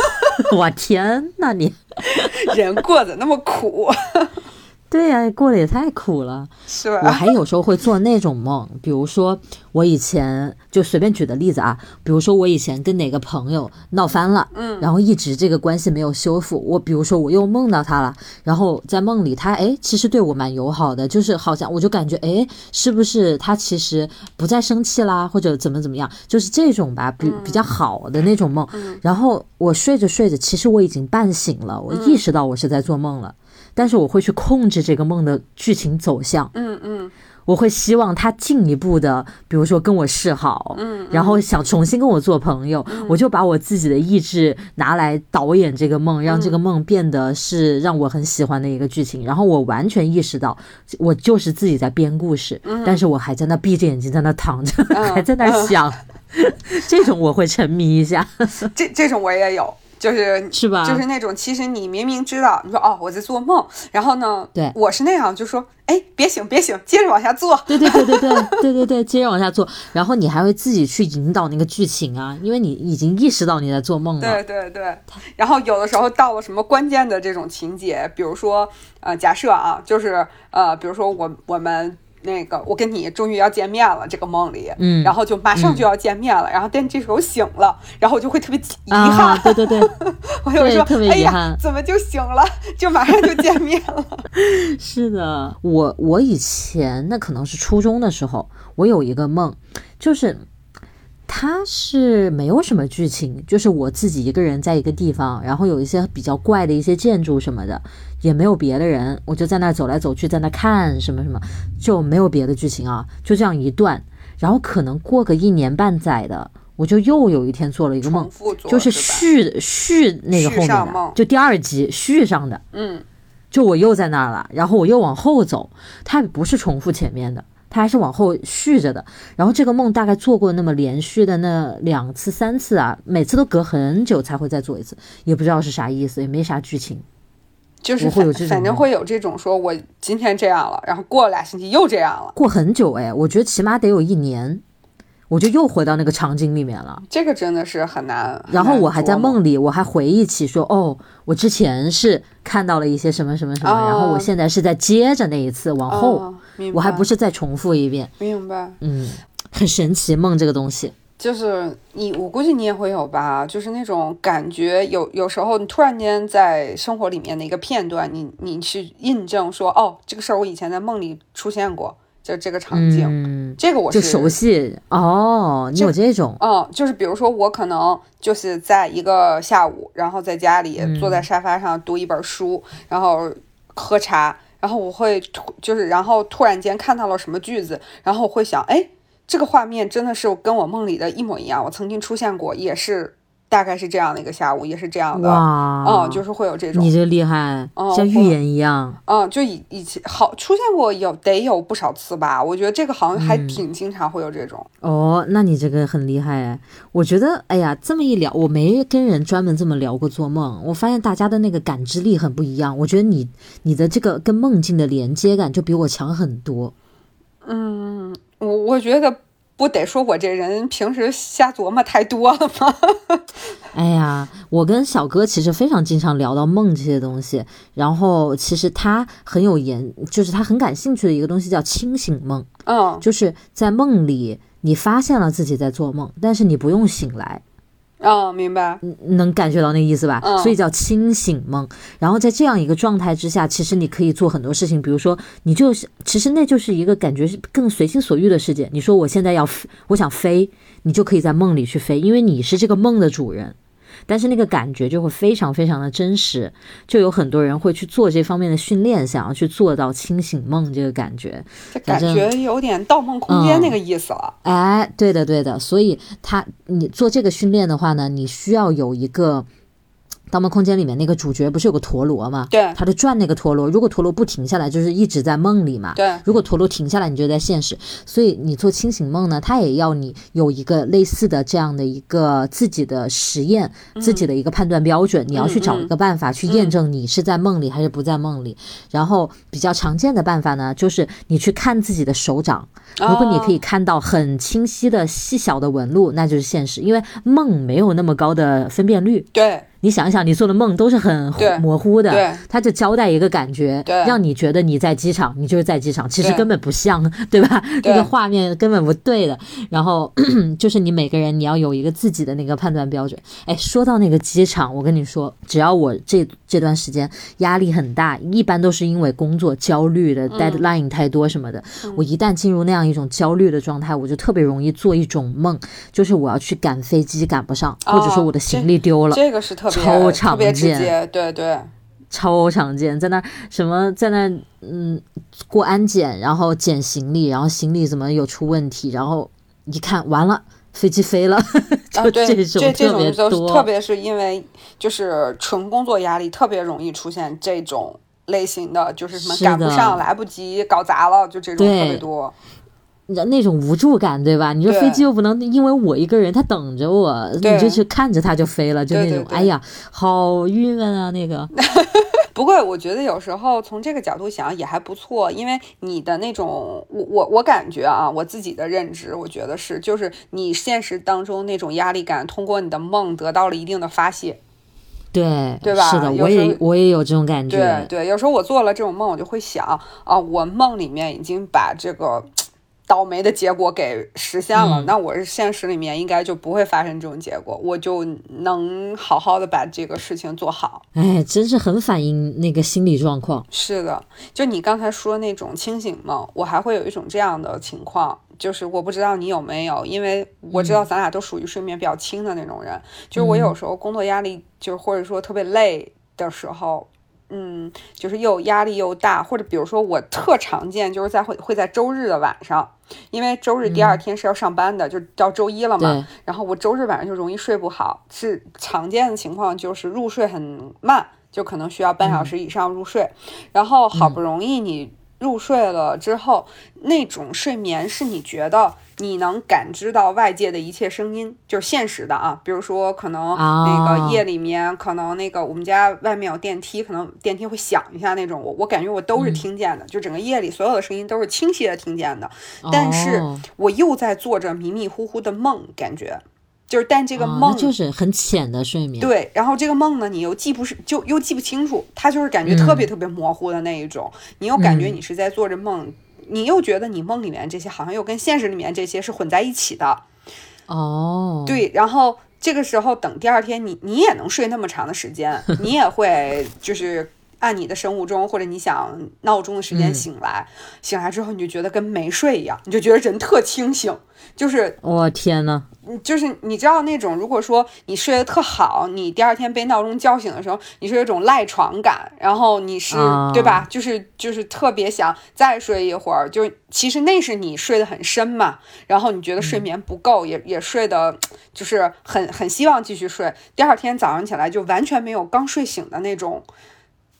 我天呐，你 人过得那么苦，对呀、过得也太苦了。是吧我？还有时候会做那种梦，比如说我以前就随便举的例子啊，比如说我以前跟哪个朋友闹翻了，嗯，然后一直这个关系没有修复，我比如说我又梦到他了，然后在梦里他哎其实对我蛮友好的，就是好像我就感觉哎是不是他其实不再生气啦，或者怎么怎么样，就是这种吧，比比较好的那种梦。然后我睡着睡着，其实我已经半醒了，我意识到我是在做梦了。但是我会去控制这个梦的剧情走向，嗯嗯。我会希望他进一步的，比如说跟我示好，嗯，然后想重新跟我做朋友，我就把我自己的意志拿来导演这个梦，让这个梦变得是让我很喜欢的一个剧情，然后我完全意识到我就是自己在编故事，但是我还在那闭着眼睛在那躺着，嗯。还在那想，这种我会沉迷一下，这这种我也有，就是是吧？就是那种，其实你明明知道，你说哦我在做梦，然后呢，对我是那样，就说哎别醒别醒，接着往下做，对对对对对对对对，接着往下做，然后你还会自己去引导那个剧情啊，因为你已经意识到你在做梦了。对对对，然后有的时候到了什么关键的这种情节，比如说呃假设啊，就是呃比如说我我们。那个，我跟你终于要见面了，这个梦里，嗯。然后就马上就要见面了，然后但这时候醒了，然后我就会特别遗啊，憾，对对对，我就会说，对特别哎呀遗憾，怎么就醒了，就马上就见面了，是的，我我以前那可能是初中的时候，我有一个梦，就是它是没有什么剧情，就是我自己一个人在一个地方，然后有一些比较怪的一些建筑什么的，也没有别的人，我就在那走来走去，在那看什么什么，就没有别的剧情啊，就这样一段，然后可能过个一年半载的，我就又有一天做了一个梦就是续续那个后面的，就第二集续上的。嗯就我又在那儿了，然后我又往后走，它不是重复前面的，它还是往后续着的。然后这个梦大概做过那么连续的那两次三次啊，每次都隔很久才会再做一次，也不知道是啥意思，也没啥剧情。就是会有反反正这种梦会有这种说，我今天这样了，然后过了俩星期又这样了，过很久哎，我觉得起码得有一年，我就又回到那个场景里面了。这个真的是很难。然后我还在梦里，我还回忆起说，哦，我之前是看到了一些什么什么什么，哦然后我现在是在接着那一次往后，哦我还不是再重复一遍。明白，嗯，很神奇梦这个东西。就是你，我估计你也会有吧，就是那种感觉有，有时候你突然间在生活里面的一个片段，你你去印证说，哦，这个事儿我以前在梦里出现过，就这个场景，嗯，这个我就是熟悉哦。你有这种，嗯，就是比如说我可能就是在一个下午，然后在家里坐在沙发上读一本书，然后喝茶，然后我会突就是然后突然间看到了什么句子，然后我会想，哎，这个画面真的是跟我梦里的一模一样，我曾经出现过，也是。大概是这样的一个下午，也是这样的，嗯，就是会有这种。你这厉害，像预言一样。嗯，就以以前好出现过有得有不少次吧，我觉得这个好像还挺经常会有这种。哦，那你这个很厉害哎，我觉得哎呀，这么一聊，我没跟人专门这么聊过做梦，我发现大家的那个感知力很不一样。我觉得你你的这个跟梦境的连接感就比我强很多。嗯，我我觉得。不得说我这人平时瞎琢磨太多了吗？哎呀，我跟小哥其实非常经常聊到梦这些东西，然后其实他很有研，就是他很感兴趣的一个东西叫清醒梦。嗯，就是在梦里你发现了自己在做梦，但是你不用醒来。哦，明白，能感觉到那意思吧？所以叫清醒梦。然后在这样一个状态之下，其实你可以做很多事情，比如说，你就是其实那就是一个感觉是更随心所欲的世界。你说我现在要，我想飞，你就可以在梦里去飞，因为你是这个梦的主人。但是那个感觉就会非常非常的真实，就有很多人会去做这方面的训练，想要去做到清醒梦这个感觉，感觉有点《盗梦空间》那个意思了。哎，对的对的，所以他你做这个训练的话呢，你需要有一个。《盗梦空间》里面那个主角不是有个陀螺吗？对，他就转那个陀螺。如果陀螺不停下来，就是一直在梦里嘛。对，如果陀螺停下来，你就在现实。所以你做清醒梦呢，它也要你有一个类似的这样的一个自己的实验，自己的一个判断标准。你要去找一个办法去验证你是在梦里还是不在梦里。然后比较常见的办法呢，就是你去看自己的手掌。如果你可以看到很清晰的细小的纹路，那就是现实，因为梦没有那么高的分辨率。对。你想一想，你做的梦都是很模糊的，他就交代一个感觉，让你觉得你在机场，你就是在机场，其实根本不像，对吧？那个画面根本不对的。然后 就是你每个人你要有一个自己的那个判断标准。哎，说到那个机场，我跟你说，只要我这这段时间压力很大，一般都是因为工作焦虑的 deadline 太多什么的。我一旦进入那样一种焦虑的状态，我就特别容易做一种梦，就是我要去赶飞机赶不上，或者说我的行李丢了。这个是特。超常见，对对，超常见，在那什么，在那嗯过安检，然后捡行李，然后行李怎么有出问题，然后一看完了，飞机飞了，就这种特别多，特别是因为就是纯工作压力，特别容易出现这种类型的，就是什么赶不上、来不及、搞砸了，就这种特别多。那种无助感，对吧？你说飞机又不能因为我一个人，他等着我，你就去看着他就飞了，就那种，哎呀，好郁闷啊！那个。不过我觉得有时候从这个角度想也还不错，因为你的那种，我我我感觉啊，我自己的认知，我觉得是，就是你现实当中那种压力感，通过你的梦得到了一定的发泄。对，对吧？是的，我也我也有这种感觉。对对，有时候我做了这种梦，我就会想啊，我梦里面已经把这个。倒霉的结果给实现了，那我是现实里面应该就不会发生这种结果，我就能好好的把这个事情做好。哎，真是很反映那个心理状况。是的，就你刚才说那种清醒梦，我还会有一种这样的情况，就是我不知道你有没有，因为我知道咱俩都属于睡眠比较轻的那种人，就是我有时候工作压力，就是或者说特别累的时候。嗯，就是又压力又大，或者比如说我特常见，就是在会会在周日的晚上，因为周日第二天是要上班的，就到周一了嘛。然后我周日晚上就容易睡不好，是常见的情况，就是入睡很慢，就可能需要半小时以上入睡。然后好不容易你入睡了之后，那种睡眠是你觉得。你能感知到外界的一切声音，就是现实的啊，比如说可能那个夜里面，可能那个我们家外面有电梯，可能电梯会响一下那种，我我感觉我都是听见的，就整个夜里所有的声音都是清晰的听见的，但是我又在做着迷迷糊糊的梦，感觉就是但这个梦就是很浅的睡眠，对，然后这个梦呢，你又记不是就又记不清楚，它就是感觉特别特别模糊的那一种，你又感觉你是在做着梦。你又觉得你梦里面这些好像又跟现实里面这些是混在一起的，哦，对，然后这个时候等第二天你你也能睡那么长的时间，你也会就是按你的生物钟或者你想闹钟的时间醒来，醒来之后你就觉得跟没睡一样，你就觉得人特清醒，就是我天呐，就是你知道那种，如果说你睡得特好，你第二天被闹钟叫醒的时候，你是有一种赖床感，然后你是、啊对吧？就是就是特别想再睡一会儿，就是其实那是你睡得很深嘛，然后你觉得睡眠不够，也也睡得就是很很希望继续睡，第二天早上起来就完全没有刚睡醒的那种，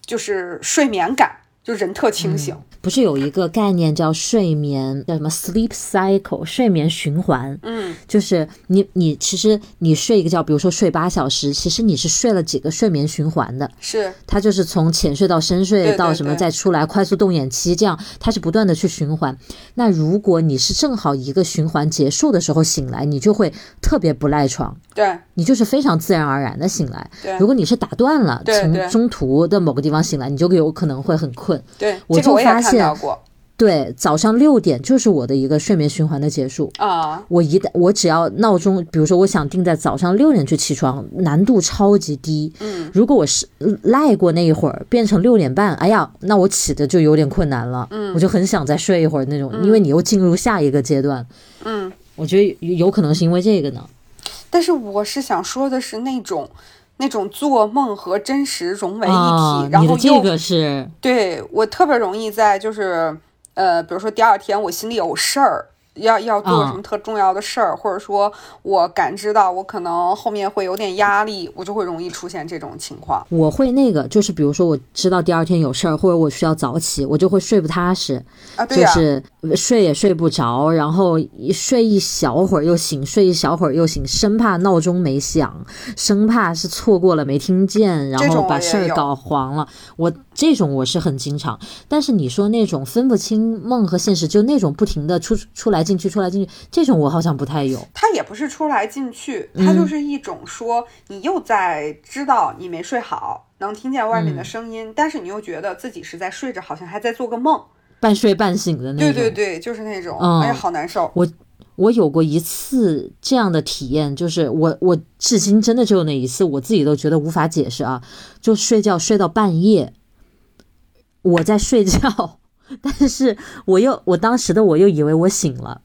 就是睡眠感，就人特清醒。不是有一个概念叫睡眠叫什么 sleep cycle 睡眠循环？嗯，就是你你其实你睡一个觉，比如说睡八小时，其实你是睡了几个睡眠循环的。是它就是从浅睡到深睡到什么再出来快速动眼期，这样它是不断的去循环。那如果你是正好一个循环结束的时候醒来，你就会特别不赖床，对你就是非常自然而然的醒来。对如果你是打断了，从中途的某个地方醒来，你就有可能会很困。对，我就发现对，早上六点就是我的一个睡眠循环的结束。啊，我一旦我只要闹钟，比如说我想定在早上六点去起床，难度超级低。嗯，如果我是赖过那一会儿，变成六点半，哎呀，那我起的就有点困难了。嗯，我就很想再睡一会儿那种，因为你又进入下一个阶段。嗯。我觉得有有可能是因为这个呢。但是我是想说的是那种那种做梦和真实融为一体，啊，然后又这个是对我特别容易在就是呃，比如说第二天我心里有事儿。要要做啊什么特重要的事儿，或者说我感知到我可能后面会有点压力，我就会容易出现这种情况。我会那个，就是比如说我知道第二天有事儿，或者我需要早起，我就会睡不踏实。啊，对呀、就是睡也睡不着，然后一睡一小会儿又醒，睡一小会儿又醒，生怕闹钟没响，生怕是错过了没听见，然后把事儿搞黄了。我这种我是很经常，但是你说那种分不清梦和现实，就那种不停的出出来进去出来进去，这种我好像不太有。它也不是出来进去，它就是一种说你又在知道你没睡好，能听见外面的声音，但是你又觉得自己是在睡着，好像还在做个梦。半睡半醒的那种。对对对，就是那种，嗯哎呀，好难受。我我有过一次这样的体验，就是我我至今真的只有那一次，我自己都觉得无法解释啊！就睡觉睡到半夜，我在睡觉，但是我又我当时的我又以为我醒了，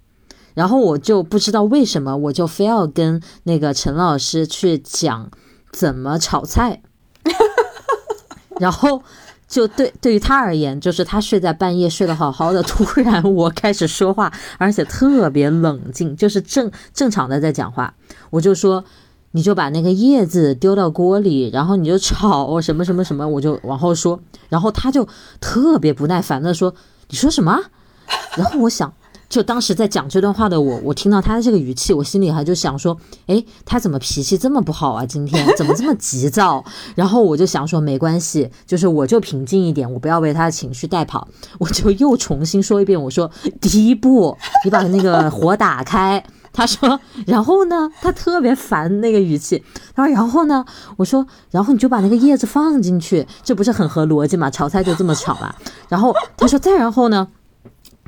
然后我就不知道为什么，我就非要跟那个陈老师去讲怎么炒菜，然后。就对，对于他而言，就是他睡在半夜睡得好好的，突然我开始说话，而且特别冷静，就是正正常的在讲话。我就说，你就把那个叶子丢到锅里，然后你就炒什么什么什么，我就往后说。然后他就特别不耐烦的说：“你说什么？” 然后我想，就当时在讲这段话的我，我听到他的这个语气，我心里还就想说，诶，他怎么脾气这么不好啊？今天怎么这么急躁？然后我就想说，没关系，就是我就平静一点，我不要被他的情绪带跑。我就又重新说一遍，我说第一步，你把那个火打开。他说，然后呢？他特别烦那个语气。他说，然后呢？我说，然后你就把那个叶子放进去，这不是很合逻辑吗？炒菜就这么炒了。然后他说，再然后呢？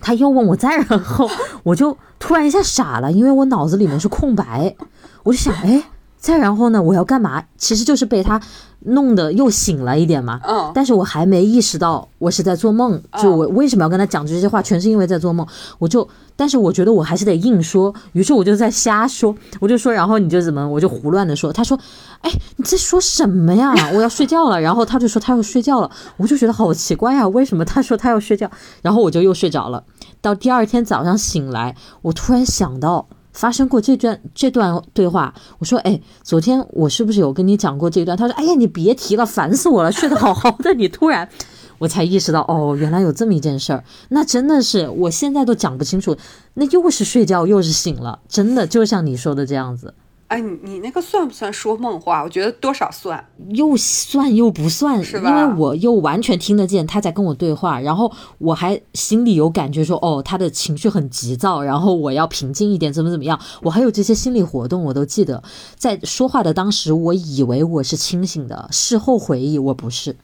他又问我再然后，我就突然一下傻了，因为我脑子里面是空白，我就想，哎，再然后呢，我要干嘛？其实就是被他弄得又醒了一点嘛。嗯，但是我还没意识到我是在做梦，就我为什么要跟他讲这些话，全是因为在做梦。我就，但是我觉得我还是得硬说，于是我就在瞎说，我就说，然后你就怎么，我就胡乱的说。他说，哎，你在说什么呀？我要睡觉了。然后他就说他要睡觉了，我就觉得好奇怪啊，为什么他说他要睡觉？然后我就又睡着了。到第二天早上醒来，我突然想到。发生过这段这段对话，我说，哎，昨天我是不是有跟你讲过这段？他说，哎呀，你别提了，烦死我了，睡得好好的，你突然，我才意识到，哦，原来有这么一件事儿，那真的是我现在都讲不清楚，那又是睡觉又是醒了，真的就像你说的这样子，哎，你你那个算不算说梦话？我觉得多少算。又算又不算，是吧因为我又完全听得见他在跟我对话，然后我还心里有感觉说，哦，他的情绪很急躁，然后我要平静一点，怎么怎么样，我还有这些心理活动，我都记得。在说话的当时，我以为我是清醒的，事后回忆我不是，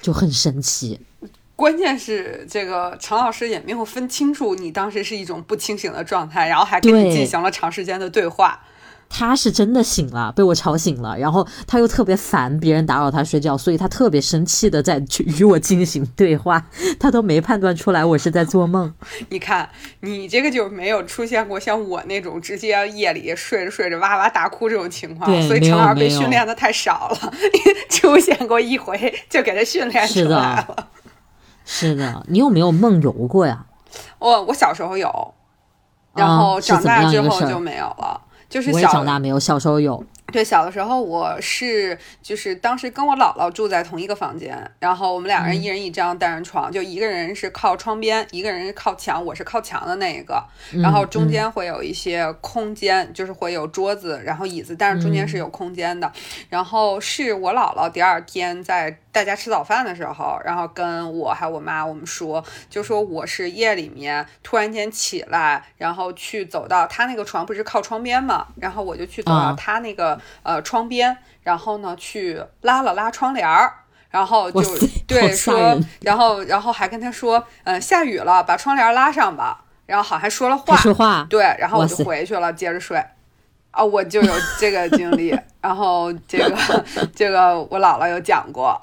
就很神奇。关键是这个陈老师也没有分清楚你当时是一种不清醒的状态，然后还跟你进行了长时间的对话。他是真的醒了，被我吵醒了，然后他又特别烦别人打扰他睡觉，所以他特别生气的在去与我进行对话，他都没判断出来我是在做梦。你看，你这个就没有出现过像我那种直接夜里睡着睡着哇哇大哭这种情况，所以陈老师被训练的太少了，出现过一回就给他训练出来了。是的，你有没有梦游过呀？我我小时候有，然后长大之后就没有了。就是我也长大没有，小时候有。对，小的时候我是就是当时跟我姥姥住在同一个房间，然后我们两个人一人一张单人床，就一个人是靠窗边，一个人是靠墙，我是靠墙的那一个，然后中间会有一些空间，就是会有桌子，然后椅子，但是中间是有空间的。然后是我姥姥第二天在大家吃早饭的时候，然后跟我还有我妈我们说，就说我是夜里面突然间起来，然后去走到他那个床不是靠窗边嘛，然后我就去走到他那个。呃，窗边，然后呢，去拉了拉窗帘儿，然后就对说，然后然后还跟他说，嗯，下雨了，把窗帘拉上吧。然后好像说了话，说话，对，然后我就回去了，接着睡。啊，我就有这个经历，然后这个这个我姥姥有讲过。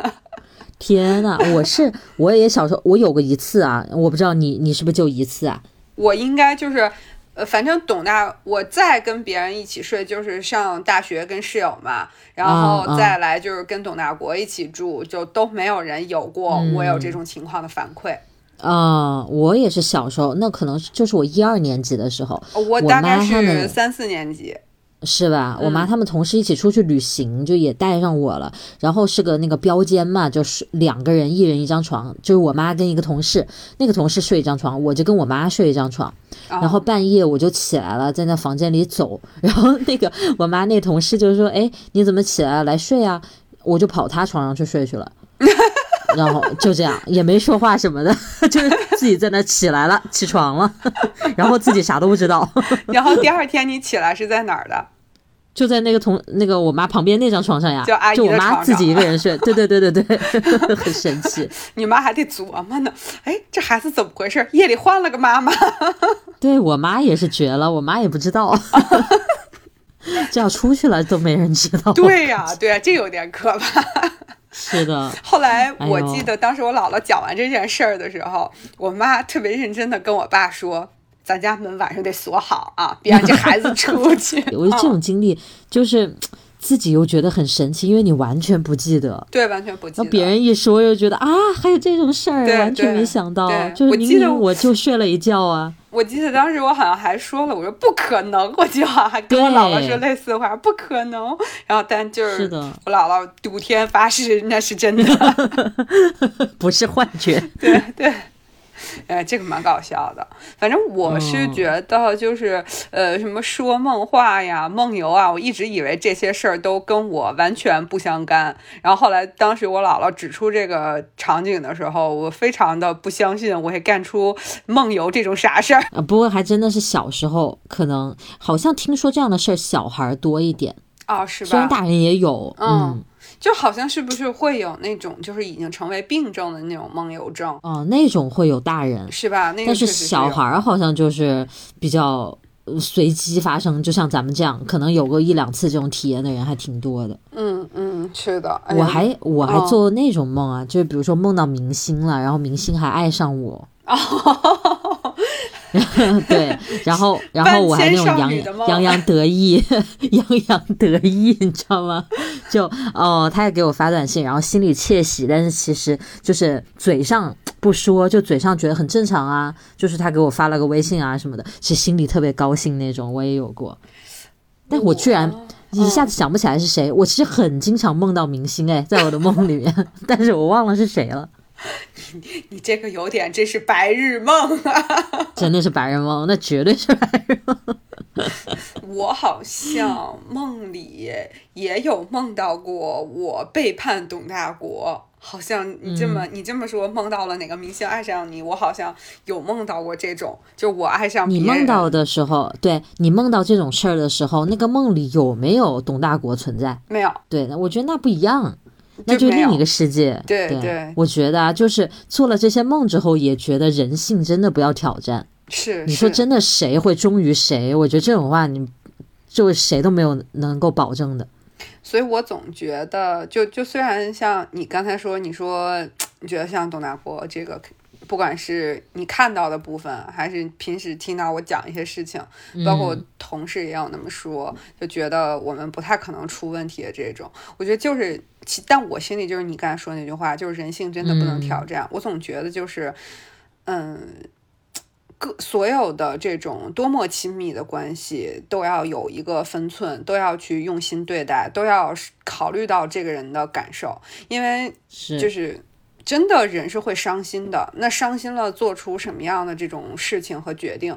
天呐，我是我也小时候我有过一次啊，我不知道你你是不是就一次啊？我应该就是。呃，反正董大，我再跟别人一起睡，就是上大学跟室友嘛，然后再来就是跟董大国一起住，就都没有人有过我有这种情况的反馈。啊，我也是小时候，那可能就是我一二年级的时候，我大概是三四年级。是吧？我妈他们同事一起出去旅行，就也带上我了。然后是个那个标间嘛，就是两个人，一人一张床。就是我妈跟一个同事，那个同事睡一张床，我就跟我妈睡一张床。然后半夜我就起来了，在那房间里走。然后那个我妈那同事就说：“哎，你怎么起来了？来睡啊！”我就跑他床上去睡去了。然后就这样，也没说话什么的，就是自己在那起来了，起床了，然后自己啥都不知道。然后第二天你起来是在哪儿的？就在那个同那个我妈旁边那张床上呀，就阿姨就我妈自己一个人睡。对对对对对，很神奇。你妈还得琢磨呢，哎，这孩子怎么回事？夜里换了个妈妈。对我妈也是绝了，我妈也不知道，这要出去了都没人知道。对呀，对呀，这有点可怕。是的，后来我记得当时我姥姥讲完这件事儿的时候，我妈特别认真的跟我爸说：“咱家门晚上得锁好啊，别让这孩子出去。”我觉得这种经历就是自己又觉得很神奇，因为你完全不记得，对，完全不记得。别人一说又觉得啊，还有这种事儿，完全没想到，就是明明我就睡了一觉啊。我记得当时我好像还说了，我说不可能，我就好像还跟我姥姥说类似的话，不可能。然后但就是我姥姥赌天发誓那是真的，不是幻觉。对 对。哎，这个蛮搞笑的。反正我是觉得，就是呃，什么说梦话呀、梦游啊，我一直以为这些事儿都跟我完全不相干。然后后来，当时我姥姥指出这个场景的时候，我非常的不相信我会干出梦游这种傻事儿。啊，不过还真的是小时候，可能好像听说这样的事儿，小孩多一点。哦，是吧？虽然大人也有，嗯。就好像是不是会有那种就是已经成为病症的那种梦游症？哦，那种会有大人是吧？但是小孩儿好像就是比较随机发生，就像咱们这样，可能有过一两次这种体验的人还挺多的。嗯嗯，是的。我还我还做那种梦啊，就是比如说梦到明星了，然后明星还爱上我。对，然后然后我还那种洋洋洋得意，洋洋得意，你知道吗？就哦，他也给我发短信，然后心里窃喜，但是其实就是嘴上不说，就嘴上觉得很正常啊。就是他给我发了个微信啊什么的，其实心里特别高兴那种，我也有过。但我居然一下子想不起来是谁。我其实很经常梦到明星，哎，在我的梦里面，但是我忘了是谁了。你 你这个有点，这是白日梦啊！真的是白日梦，那绝对是白日梦。我好像梦里也有梦到过我背叛董大国，好像你这么你这么说，梦到了哪个明星爱上你？我好像有梦到过这种，就我爱上你梦到的时候，对你梦到这种事儿的时候，那个梦里有没有董大国存在？没有。对，那我觉得那不一样。那就另一个世界，对对，我觉得啊，就是做了这些梦之后，也觉得人性真的不要挑战。是，你说真的，谁会忠于谁？我觉得这种话，你就谁都没有能够保证的。所以我总觉得，就就虽然像你刚才说，你说 你觉得像董大国这个，不管是你看到的部分，还是平时听到我讲一些事情，包括同事也有那么说，就觉得我们不太可能出问题的这种。我觉得就是，但我心里就是你刚才说那句话，就是人性真的不能挑战。我总觉得就是，嗯。各所有的这种多么亲密的关系，都要有一个分寸，都要去用心对待，都要考虑到这个人的感受，因为就是真的人是会伤心的。那伤心了，做出什么样的这种事情和决定，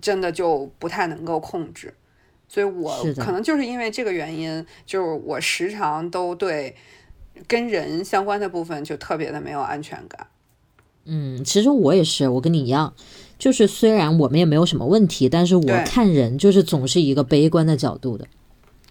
真的就不太能够控制。所以我可能就是因为这个原因，就是我时常都对跟人相关的部分就特别的没有安全感。嗯，其实我也是，我跟你一样。就是虽然我们也没有什么问题，但是我看人就是总是一个悲观的角度的，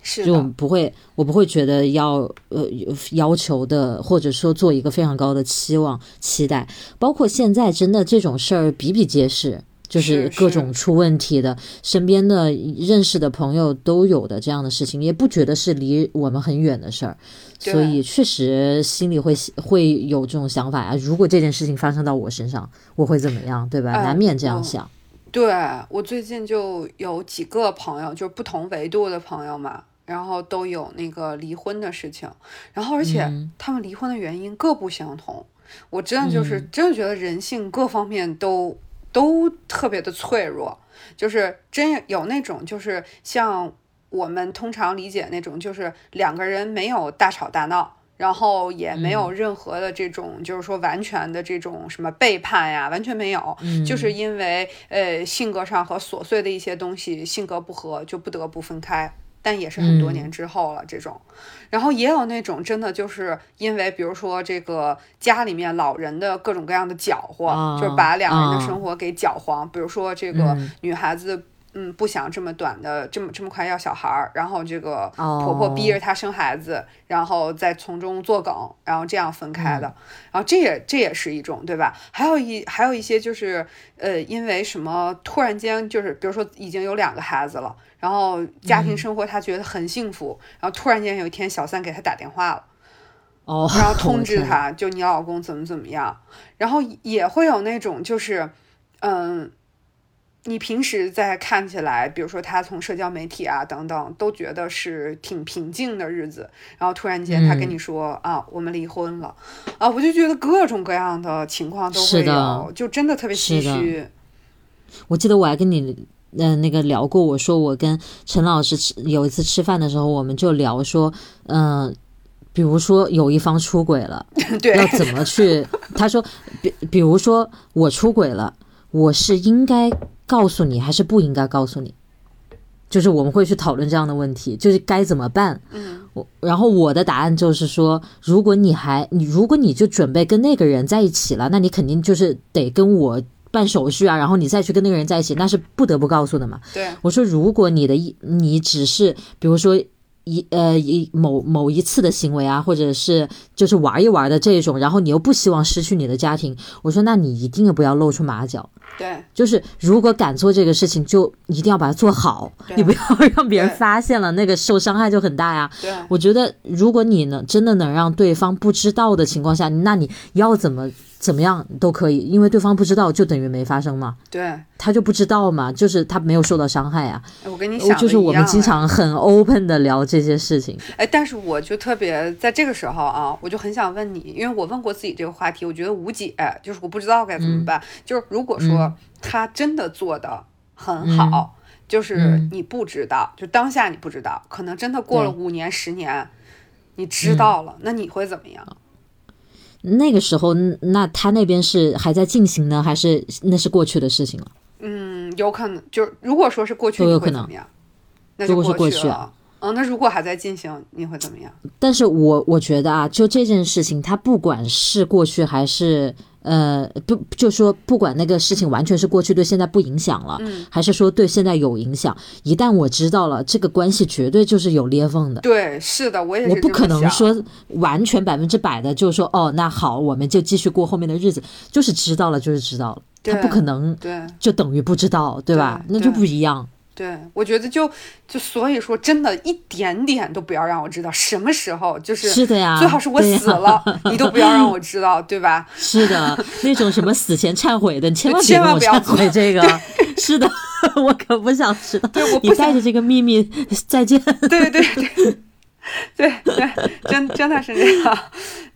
是就不会，我不会觉得要呃要求的，或者说做一个非常高的期望期待，包括现在真的这种事儿比比皆是。就是各种出问题的，身边的认识的朋友都有的这样的事情，也不觉得是离我们很远的事儿，所以确实心里会会有这种想法呀。如果这件事情发生到我身上，我会怎么样，对吧？难免这样想。对我最近就有几个朋友，就是不同维度的朋友嘛，然后都有那个离婚的事情，然后而且他们离婚的原因各不相同。我真的就是真的觉得人性各方面都。都特别的脆弱，就是真有那种，就是像我们通常理解那种，就是两个人没有大吵大闹，然后也没有任何的这种，就是说完全的这种什么背叛呀，完全没有，就是因为呃性格上和琐碎的一些东西性格不合，就不得不分开。但也是很多年之后了，这种，然后也有那种真的就是因为，比如说这个家里面老人的各种各样的搅和，就是把两个人的生活给搅黄。比如说这个女孩子，嗯，不想这么短的这么这么快要小孩儿，然后这个婆婆逼着她生孩子，然后再从中作梗，然后这样分开的。然后这也这也是一种，对吧？还有一还有一些就是呃，因为什么突然间就是，比如说已经有两个孩子了。然后家庭生活他觉得很幸福，然后突然间有一天小三给他打电话了，哦，然后通知他就你老公怎么怎么样，然后也会有那种就是，嗯，你平时在看起来，比如说他从社交媒体啊等等都觉得是挺平静的日子，然后突然间他跟你说啊我们离婚了，啊我就觉得各种各样的情况都会有，就真的特别唏嘘。我记得我还跟你。嗯，那个聊过，我说我跟陈老师吃有一次吃饭的时候，我们就聊说，嗯，比如说有一方出轨了，要怎么去？他说，比比如说我出轨了，我是应该告诉你，还是不应该告诉你？就是我们会去讨论这样的问题，就是该怎么办？嗯，我然后我的答案就是说，如果你还你如果你就准备跟那个人在一起了，那你肯定就是得跟我。办手续啊，然后你再去跟那个人在一起，那是不得不告诉的嘛。对，我说，如果你的一你只是比如说一呃一某某一次的行为啊，或者是就是玩一玩的这种，然后你又不希望失去你的家庭，我说，那你一定不要露出马脚。对，就是如果敢做这个事情，就一定要把它做好，你不要让别人发现了，那个受伤害就很大呀。对，我觉得如果你能真的能让对方不知道的情况下，那你要怎么？怎么样都可以，因为对方不知道，就等于没发生嘛。对，他就不知道嘛，就是他没有受到伤害啊。我跟你想就是我们经常很 open 的聊这些事情。哎，但是我就特别在这个时候啊，我就很想问你，因为我问过自己这个话题，我觉得无解，就是我不知道该怎么办。就是如果说他真的做的很好，就是你不知道，就当下你不知道，可能真的过了五年、十年，你知道了，那你会怎么样？那个时候，那他那边是还在进行呢，还是那是过去的事情了？嗯，有可能，就如果说是过去，都有可能。那如果是过去了，嗯，那如果还在进行，你会怎么样？但是我我觉得啊，就这件事情，它不管是过去还是。呃，不，就说不管那个事情完全是过去，对现在不影响了，嗯，还是说对现在有影响？一旦我知道了，这个关系绝对就是有裂缝的。对，是的，我也我不可能说完全百分之百的，就是说哦，那好，我们就继续过后面的日子。就是知道了，就是知道了，他不可能对，就等于不知道，对吧？那就不一样。对，我觉得就就所以说，真的一点点都不要让我知道什么时候，就是是的呀，最好是我死了，你都不要让我知道，对吧？是的，那种什么死前忏悔的，你千万千万不要忏悔这 个。是的，我可不想知道。对，我你带着这个秘密再见。对对对。对对，真真的是这样。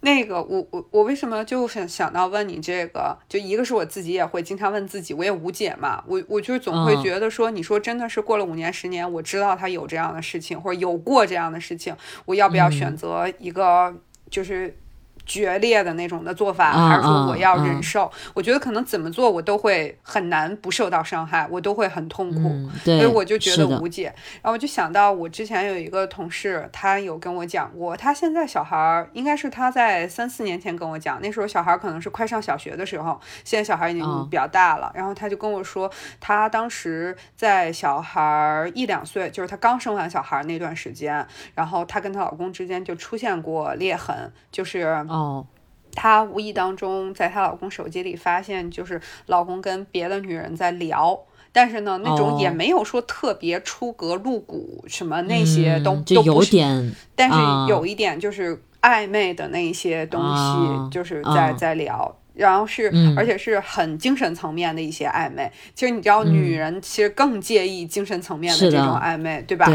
那个，我我我为什么就想想到问你这个？就一个是我自己也会经常问自己，我也无解嘛。我我就总会觉得说，你说真的是过了五年十年，我知道他有这样的事情，或者有过这样的事情，我要不要选择一个就是？决裂的那种的做法，还是说我要忍受？我觉得可能怎么做我都会很难不受到伤害，我都会很痛苦，所以我就觉得无解。然后我就想到我之前有一个同事，他有跟我讲过，他现在小孩儿应该是他在三四年前跟我讲，那时候小孩可能是快上小学的时候，现在小孩已经比较大了。然后他就跟我说，他当时在小孩一两岁，就是他刚生完小孩那段时间，然后她跟她老公之间就出现过裂痕，就是。哦，她无意当中在她老公手机里发现，就是老公跟别的女人在聊，但是呢，那种也没有说特别出格露骨什么那些都都有点，但是有一点就是暧昧的那些东西，就是在在聊。然后是，而且是很精神层面的一些暧昧。其实你知道，女人其实更介意精神层面的这种暧昧，对吧？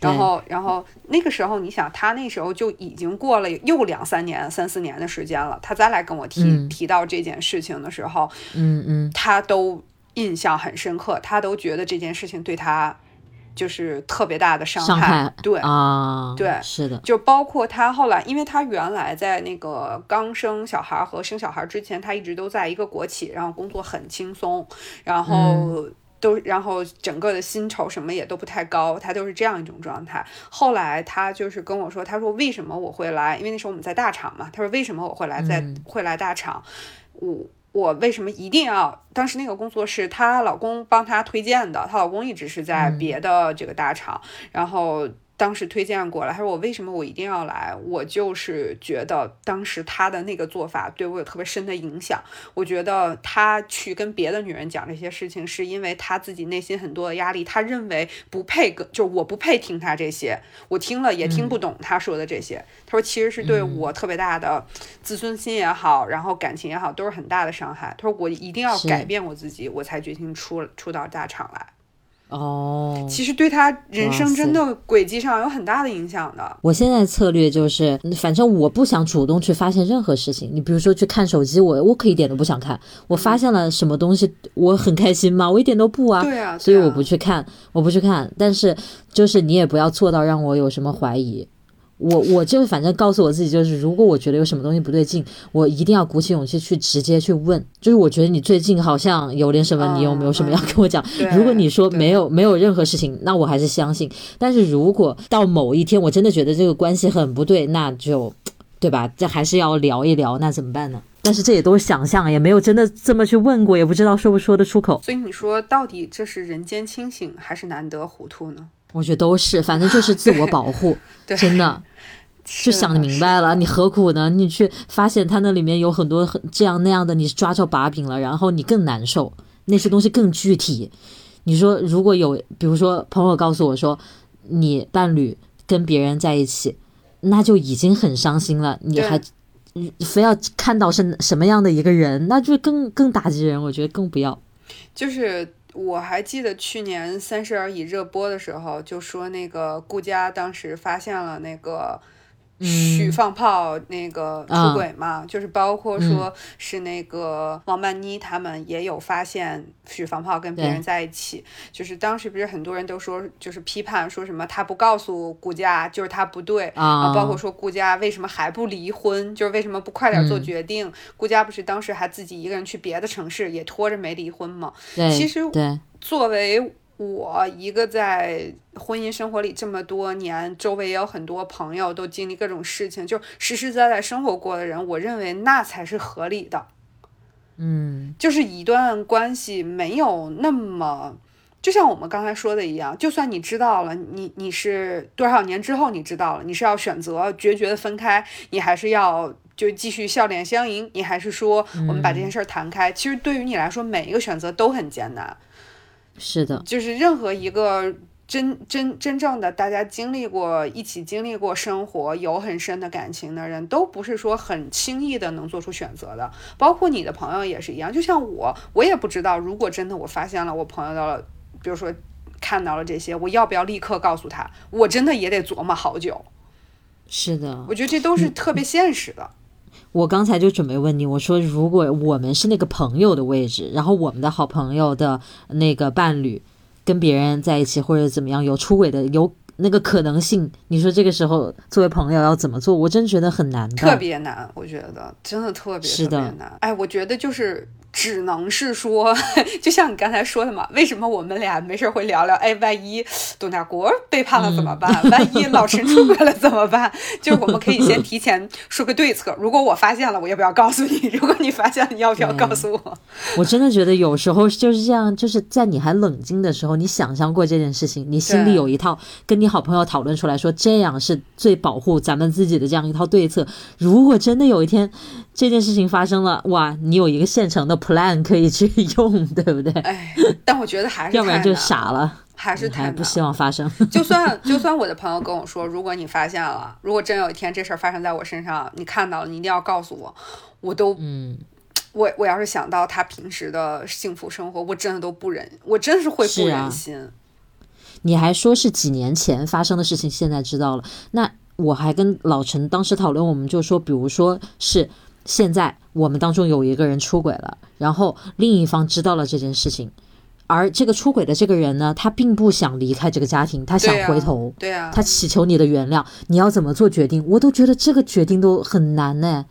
然后，然后那个时候，你想，他那时候就已经过了又两三年、三四年的时间了。他再来跟我提提到这件事情的时候，嗯嗯，他都印象很深刻，他都觉得这件事情对他。就是特别大的伤害，对啊，对，是的，就包括他后来，因为他原来在那个刚生小孩和生小孩之前，他一直都在一个国企，然后工作很轻松，然后都，然后整个的薪酬什么也都不太高，他都是这样一种状态。后来他就是跟我说，他说为什么我会来？因为那时候我们在大厂嘛，他说为什么我会来，在会来大厂？我。我为什么一定要？当时那个工作是她老公帮她推荐的，她老公一直是在别的这个大厂，然后。当时推荐过来，他说我为什么我一定要来？我就是觉得当时他的那个做法对我有特别深的影响。我觉得他去跟别的女人讲这些事情，是因为他自己内心很多的压力。他认为不配跟，就我不配听他这些，我听了也听不懂他说的这些。他说其实是对我特别大的自尊心也好，然后感情也好，都是很大的伤害。他说我一定要改变我自己，我才决定出出到大厂来。哦，其实对他人生真的轨迹上有很大的影响的。我现在策略就是，反正我不想主动去发现任何事情。你比如说去看手机，我我可一点都不想看。我发现了什么东西，我很开心吗？我一点都不啊。对啊，所以我不去看，我不去看。但是就是你也不要做到让我有什么怀疑。我我就反正告诉我自己，就是如果我觉得有什么东西不对劲，我一定要鼓起勇气去直接去问。就是我觉得你最近好像有点什么，你有没有什么要跟我讲？如果你说没有没有任何事情，那我还是相信。但是如果到某一天我真的觉得这个关系很不对，那就对吧？这还是要聊一聊，那怎么办呢？但是这也都是想象，也没有真的这么去问过，也不知道说不说得出口。所以你说到底这是人间清醒还是难得糊涂呢？我觉得都是，反正就是自我保护，真的。就想明白了，你何苦呢？你去发现他那里面有很多很这样那样的，你抓着把柄了，然后你更难受。那些东西更具体。你说如果有，比如说朋友告诉我说，你伴侣跟别人在一起，那就已经很伤心了。你还非要看到是什么样的一个人，那就更更打击人。我觉得更不要。就是我还记得去年《三十而已》热播的时候，就说那个顾佳当时发现了那个。许放炮那个出轨嘛，就是包括说是那个王曼妮他们也有发现许放炮跟别人在一起，就是当时不是很多人都说就是批判说什么他不告诉顾佳就是他不对啊，包括说顾佳为什么还不离婚，就是为什么不快点做决定？顾佳不是当时还自己一个人去别的城市也拖着没离婚嘛？其实作为。我一个在婚姻生活里这么多年，周围也有很多朋友都经历各种事情，就实实在在生活过的人，我认为那才是合理的。嗯，就是一段关系没有那么，就像我们刚才说的一样，就算你知道了，你你是多少年之后你知道了，你是要选择决绝的分开，你还是要就继续笑脸相迎，你还是说我们把这件事儿谈开？其实对于你来说，每一个选择都很艰难。是的，就是任何一个真真真正的大家经历过一起经历过生活，有很深的感情的人，都不是说很轻易的能做出选择的。包括你的朋友也是一样，就像我，我也不知道，如果真的我发现了我朋友的，比如说看到了这些，我要不要立刻告诉他？我真的也得琢磨好久。是的，我觉得这都是特别现实的。我刚才就准备问你，我说如果我们是那个朋友的位置，然后我们的好朋友的那个伴侣跟别人在一起或者怎么样有出轨的有那个可能性，你说这个时候作为朋友要怎么做？我真觉得很难的，特别难，我觉得真的特别特别难。哎，我觉得就是。只能是说，就像你刚才说的嘛，为什么我们俩没事会聊聊？哎，万一董大国背叛了怎么办？万一老陈出轨了怎么办？就我们可以先提前说个对策。如果我发现了，我要不要告诉你？如果你发现了，你要不要告诉我？我真的觉得有时候就是这样，就是在你还冷静的时候，你想象过这件事情，你心里有一套，跟你好朋友讨论出来说，这样是最保护咱们自己的这样一套对策。如果真的有一天这件事情发生了，哇，你有一个现成的。plan 可以去用，对不对？哎，但我觉得还是要不然就傻了，还是太不希望发生。就算 就算我的朋友跟我说，如果你发现了，如果真有一天这事儿发生在我身上，你看到了，你一定要告诉我，我都嗯，我我要是想到他平时的幸福生活，我真的都不忍，我真是会不忍心。你还说是几年前发生的事情，现在知道了。那我还跟老陈当时讨论，我们就说，比如说是。现在我们当中有一个人出轨了，然后另一方知道了这件事情，而这个出轨的这个人呢，他并不想离开这个家庭，他想回头，对啊，他祈求你的原谅，你要怎么做决定？我都觉得这个决定都很难呢。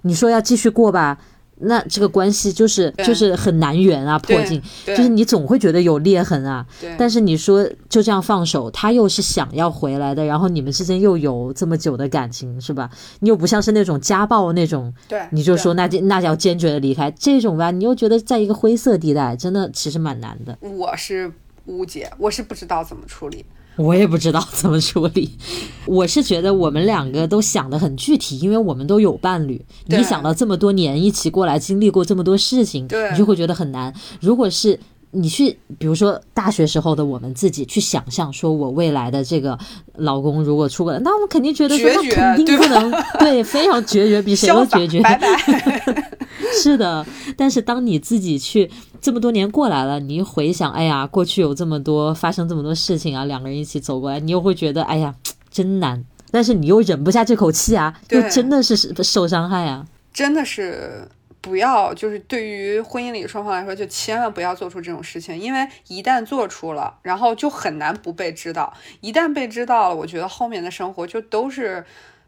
你说要继续过吧？那这个关系就是就是很难圆啊，破镜，就是你总会觉得有裂痕啊。但是你说就这样放手，他又是想要回来的，然后你们之间又有这么久的感情，是吧？你又不像是那种家暴那种，对，你就说那那要坚决的离开这种吧，你又觉得在一个灰色地带，真的其实蛮难的。我是误解，我是不知道怎么处理。我也不知道怎么处理，我是觉得我们两个都想的很具体，因为我们都有伴侣。你想到这么多年一起过来，经历过这么多事情，你就会觉得很难。如果是你去，比如说大学时候的我们自己去想象，说我未来的这个老公如果出轨，那我们肯定觉得说那肯定不能，对，非常决绝，比谁都决绝。拜拜。是的，但是当你自己去。这么多年过来了，你一回想，哎呀，过去有这么多发生这么多事情啊，两个人一起走过来，你又会觉得，哎呀，真难。但是你又忍不下这口气啊，又真的是受伤害啊。真的是不要，就是对于婚姻里双方来说，就千万不要做出这种事情，因为一旦做出了，然后就很难不被知道。一旦被知道了，我觉得后面的生活就都是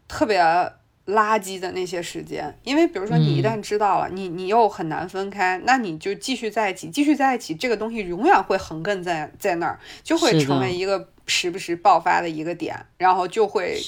特别。垃圾的那些时间，因为比如说你一旦知道了，你你又很难分开，那你就继续在一起，继续在一起，这个东西永远会横亘在在那儿，就会成为一个时不时爆发的一个点，然后就会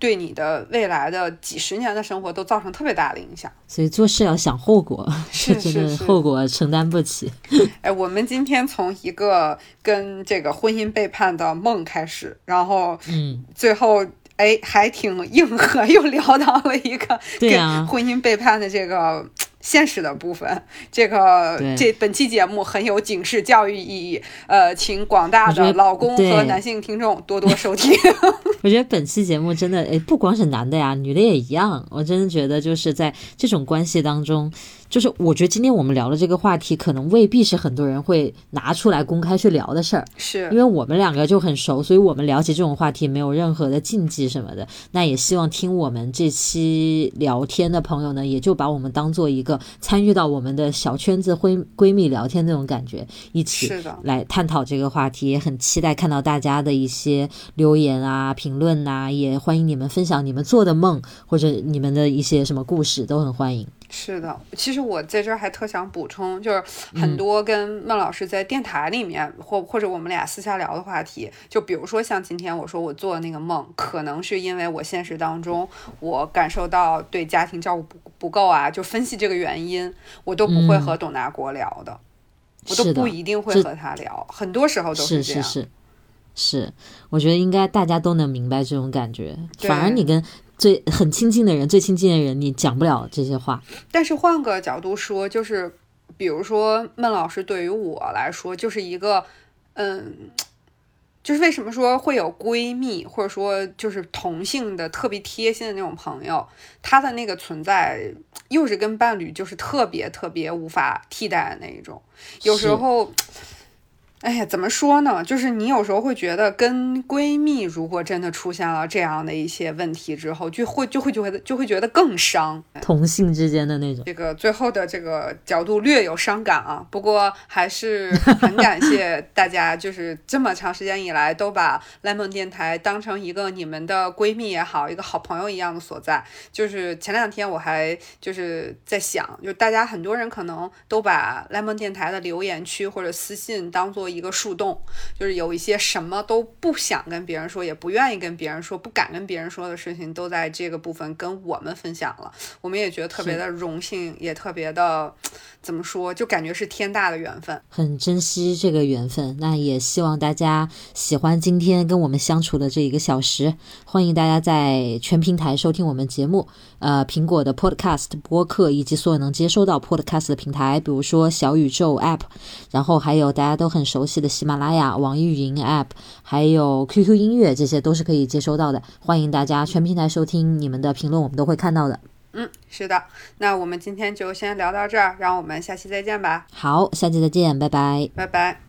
对你的未来的几十年的生活都造成特别大的影响。所以做事要想后果，是真的后果承担不起。哎，我们今天从一个跟这个婚姻背叛的梦开始，然后嗯，最后。哎，还挺硬核，又聊到了一个跟婚姻背叛的这个现实的部分。这个这本期节目很有警示教育意义，呃，请广大的老公和男性听众多多收听。我觉得本期节目真的，哎，不光是男的呀，女的也一样。我真的觉得就是在这种关系当中。就是我觉得今天我们聊的这个话题，可能未必是很多人会拿出来公开去聊的事儿，是因为我们两个就很熟，所以我们聊起这种话题没有任何的禁忌什么的。那也希望听我们这期聊天的朋友呢，也就把我们当做一个参与到我们的小圈子闺闺蜜聊天那种感觉，一起来探讨这个话题。也很期待看到大家的一些留言啊、评论呐，也欢迎你们分享你们做的梦或者你们的一些什么故事，都很欢迎。是的，其实我在这儿还特想补充，就是很多跟孟老师在电台里面，或或者我们俩私下聊的话题，就比如说像今天我说我做的那个梦，可能是因为我现实当中我感受到对家庭照顾不不够啊，就分析这个原因，我都不会和董大国聊的，我都不一定会和他聊，很多时候都是这样。是是是，是，我觉得应该大家都能明白这种感觉，反而你跟。最很亲近的人，最亲近的人，你讲不了这些话。但是换个角度说，就是比如说孟老师对于我来说就是一个，嗯。就是为什么说会有闺蜜，或者说就是同性的特别贴心的那种朋友，他的那个存在又是跟伴侣就是特别特别无法替代的那一种，有时候。哎呀，怎么说呢？就是你有时候会觉得，跟闺蜜如果真的出现了这样的一些问题之后，就会就会就会就会觉得更伤。同性之间的那种，这个最后的这个角度略有伤感啊。不过还是很感谢大家，就是这么长时间以来都把 lemon 电台当成一个你们的闺蜜也好，一个好朋友一样的所在。就是前两天我还就是在想，就大家很多人可能都把 lemon 电台的留言区或者私信当做。一个树洞，就是有一些什么都不想跟别人说，也不愿意跟别人说，不敢跟别人说的事情，都在这个部分跟我们分享了。我们也觉得特别的荣幸，也特别的怎么说，就感觉是天大的缘分，很珍惜这个缘分。那也希望大家喜欢今天跟我们相处的这一个小时。欢迎大家在全平台收听我们节目，呃，苹果的 Podcast 播客以及所有能接收到 Podcast 的平台，比如说小宇宙 App，然后还有大家都很熟。熟悉的喜马拉雅、网易云 App，还有 QQ 音乐，这些都是可以接收到的。欢迎大家全平台收听，你们的评论我们都会看到的。嗯，是的。那我们今天就先聊到这儿，让我们下期再见吧。好，下期再见，拜拜，拜拜。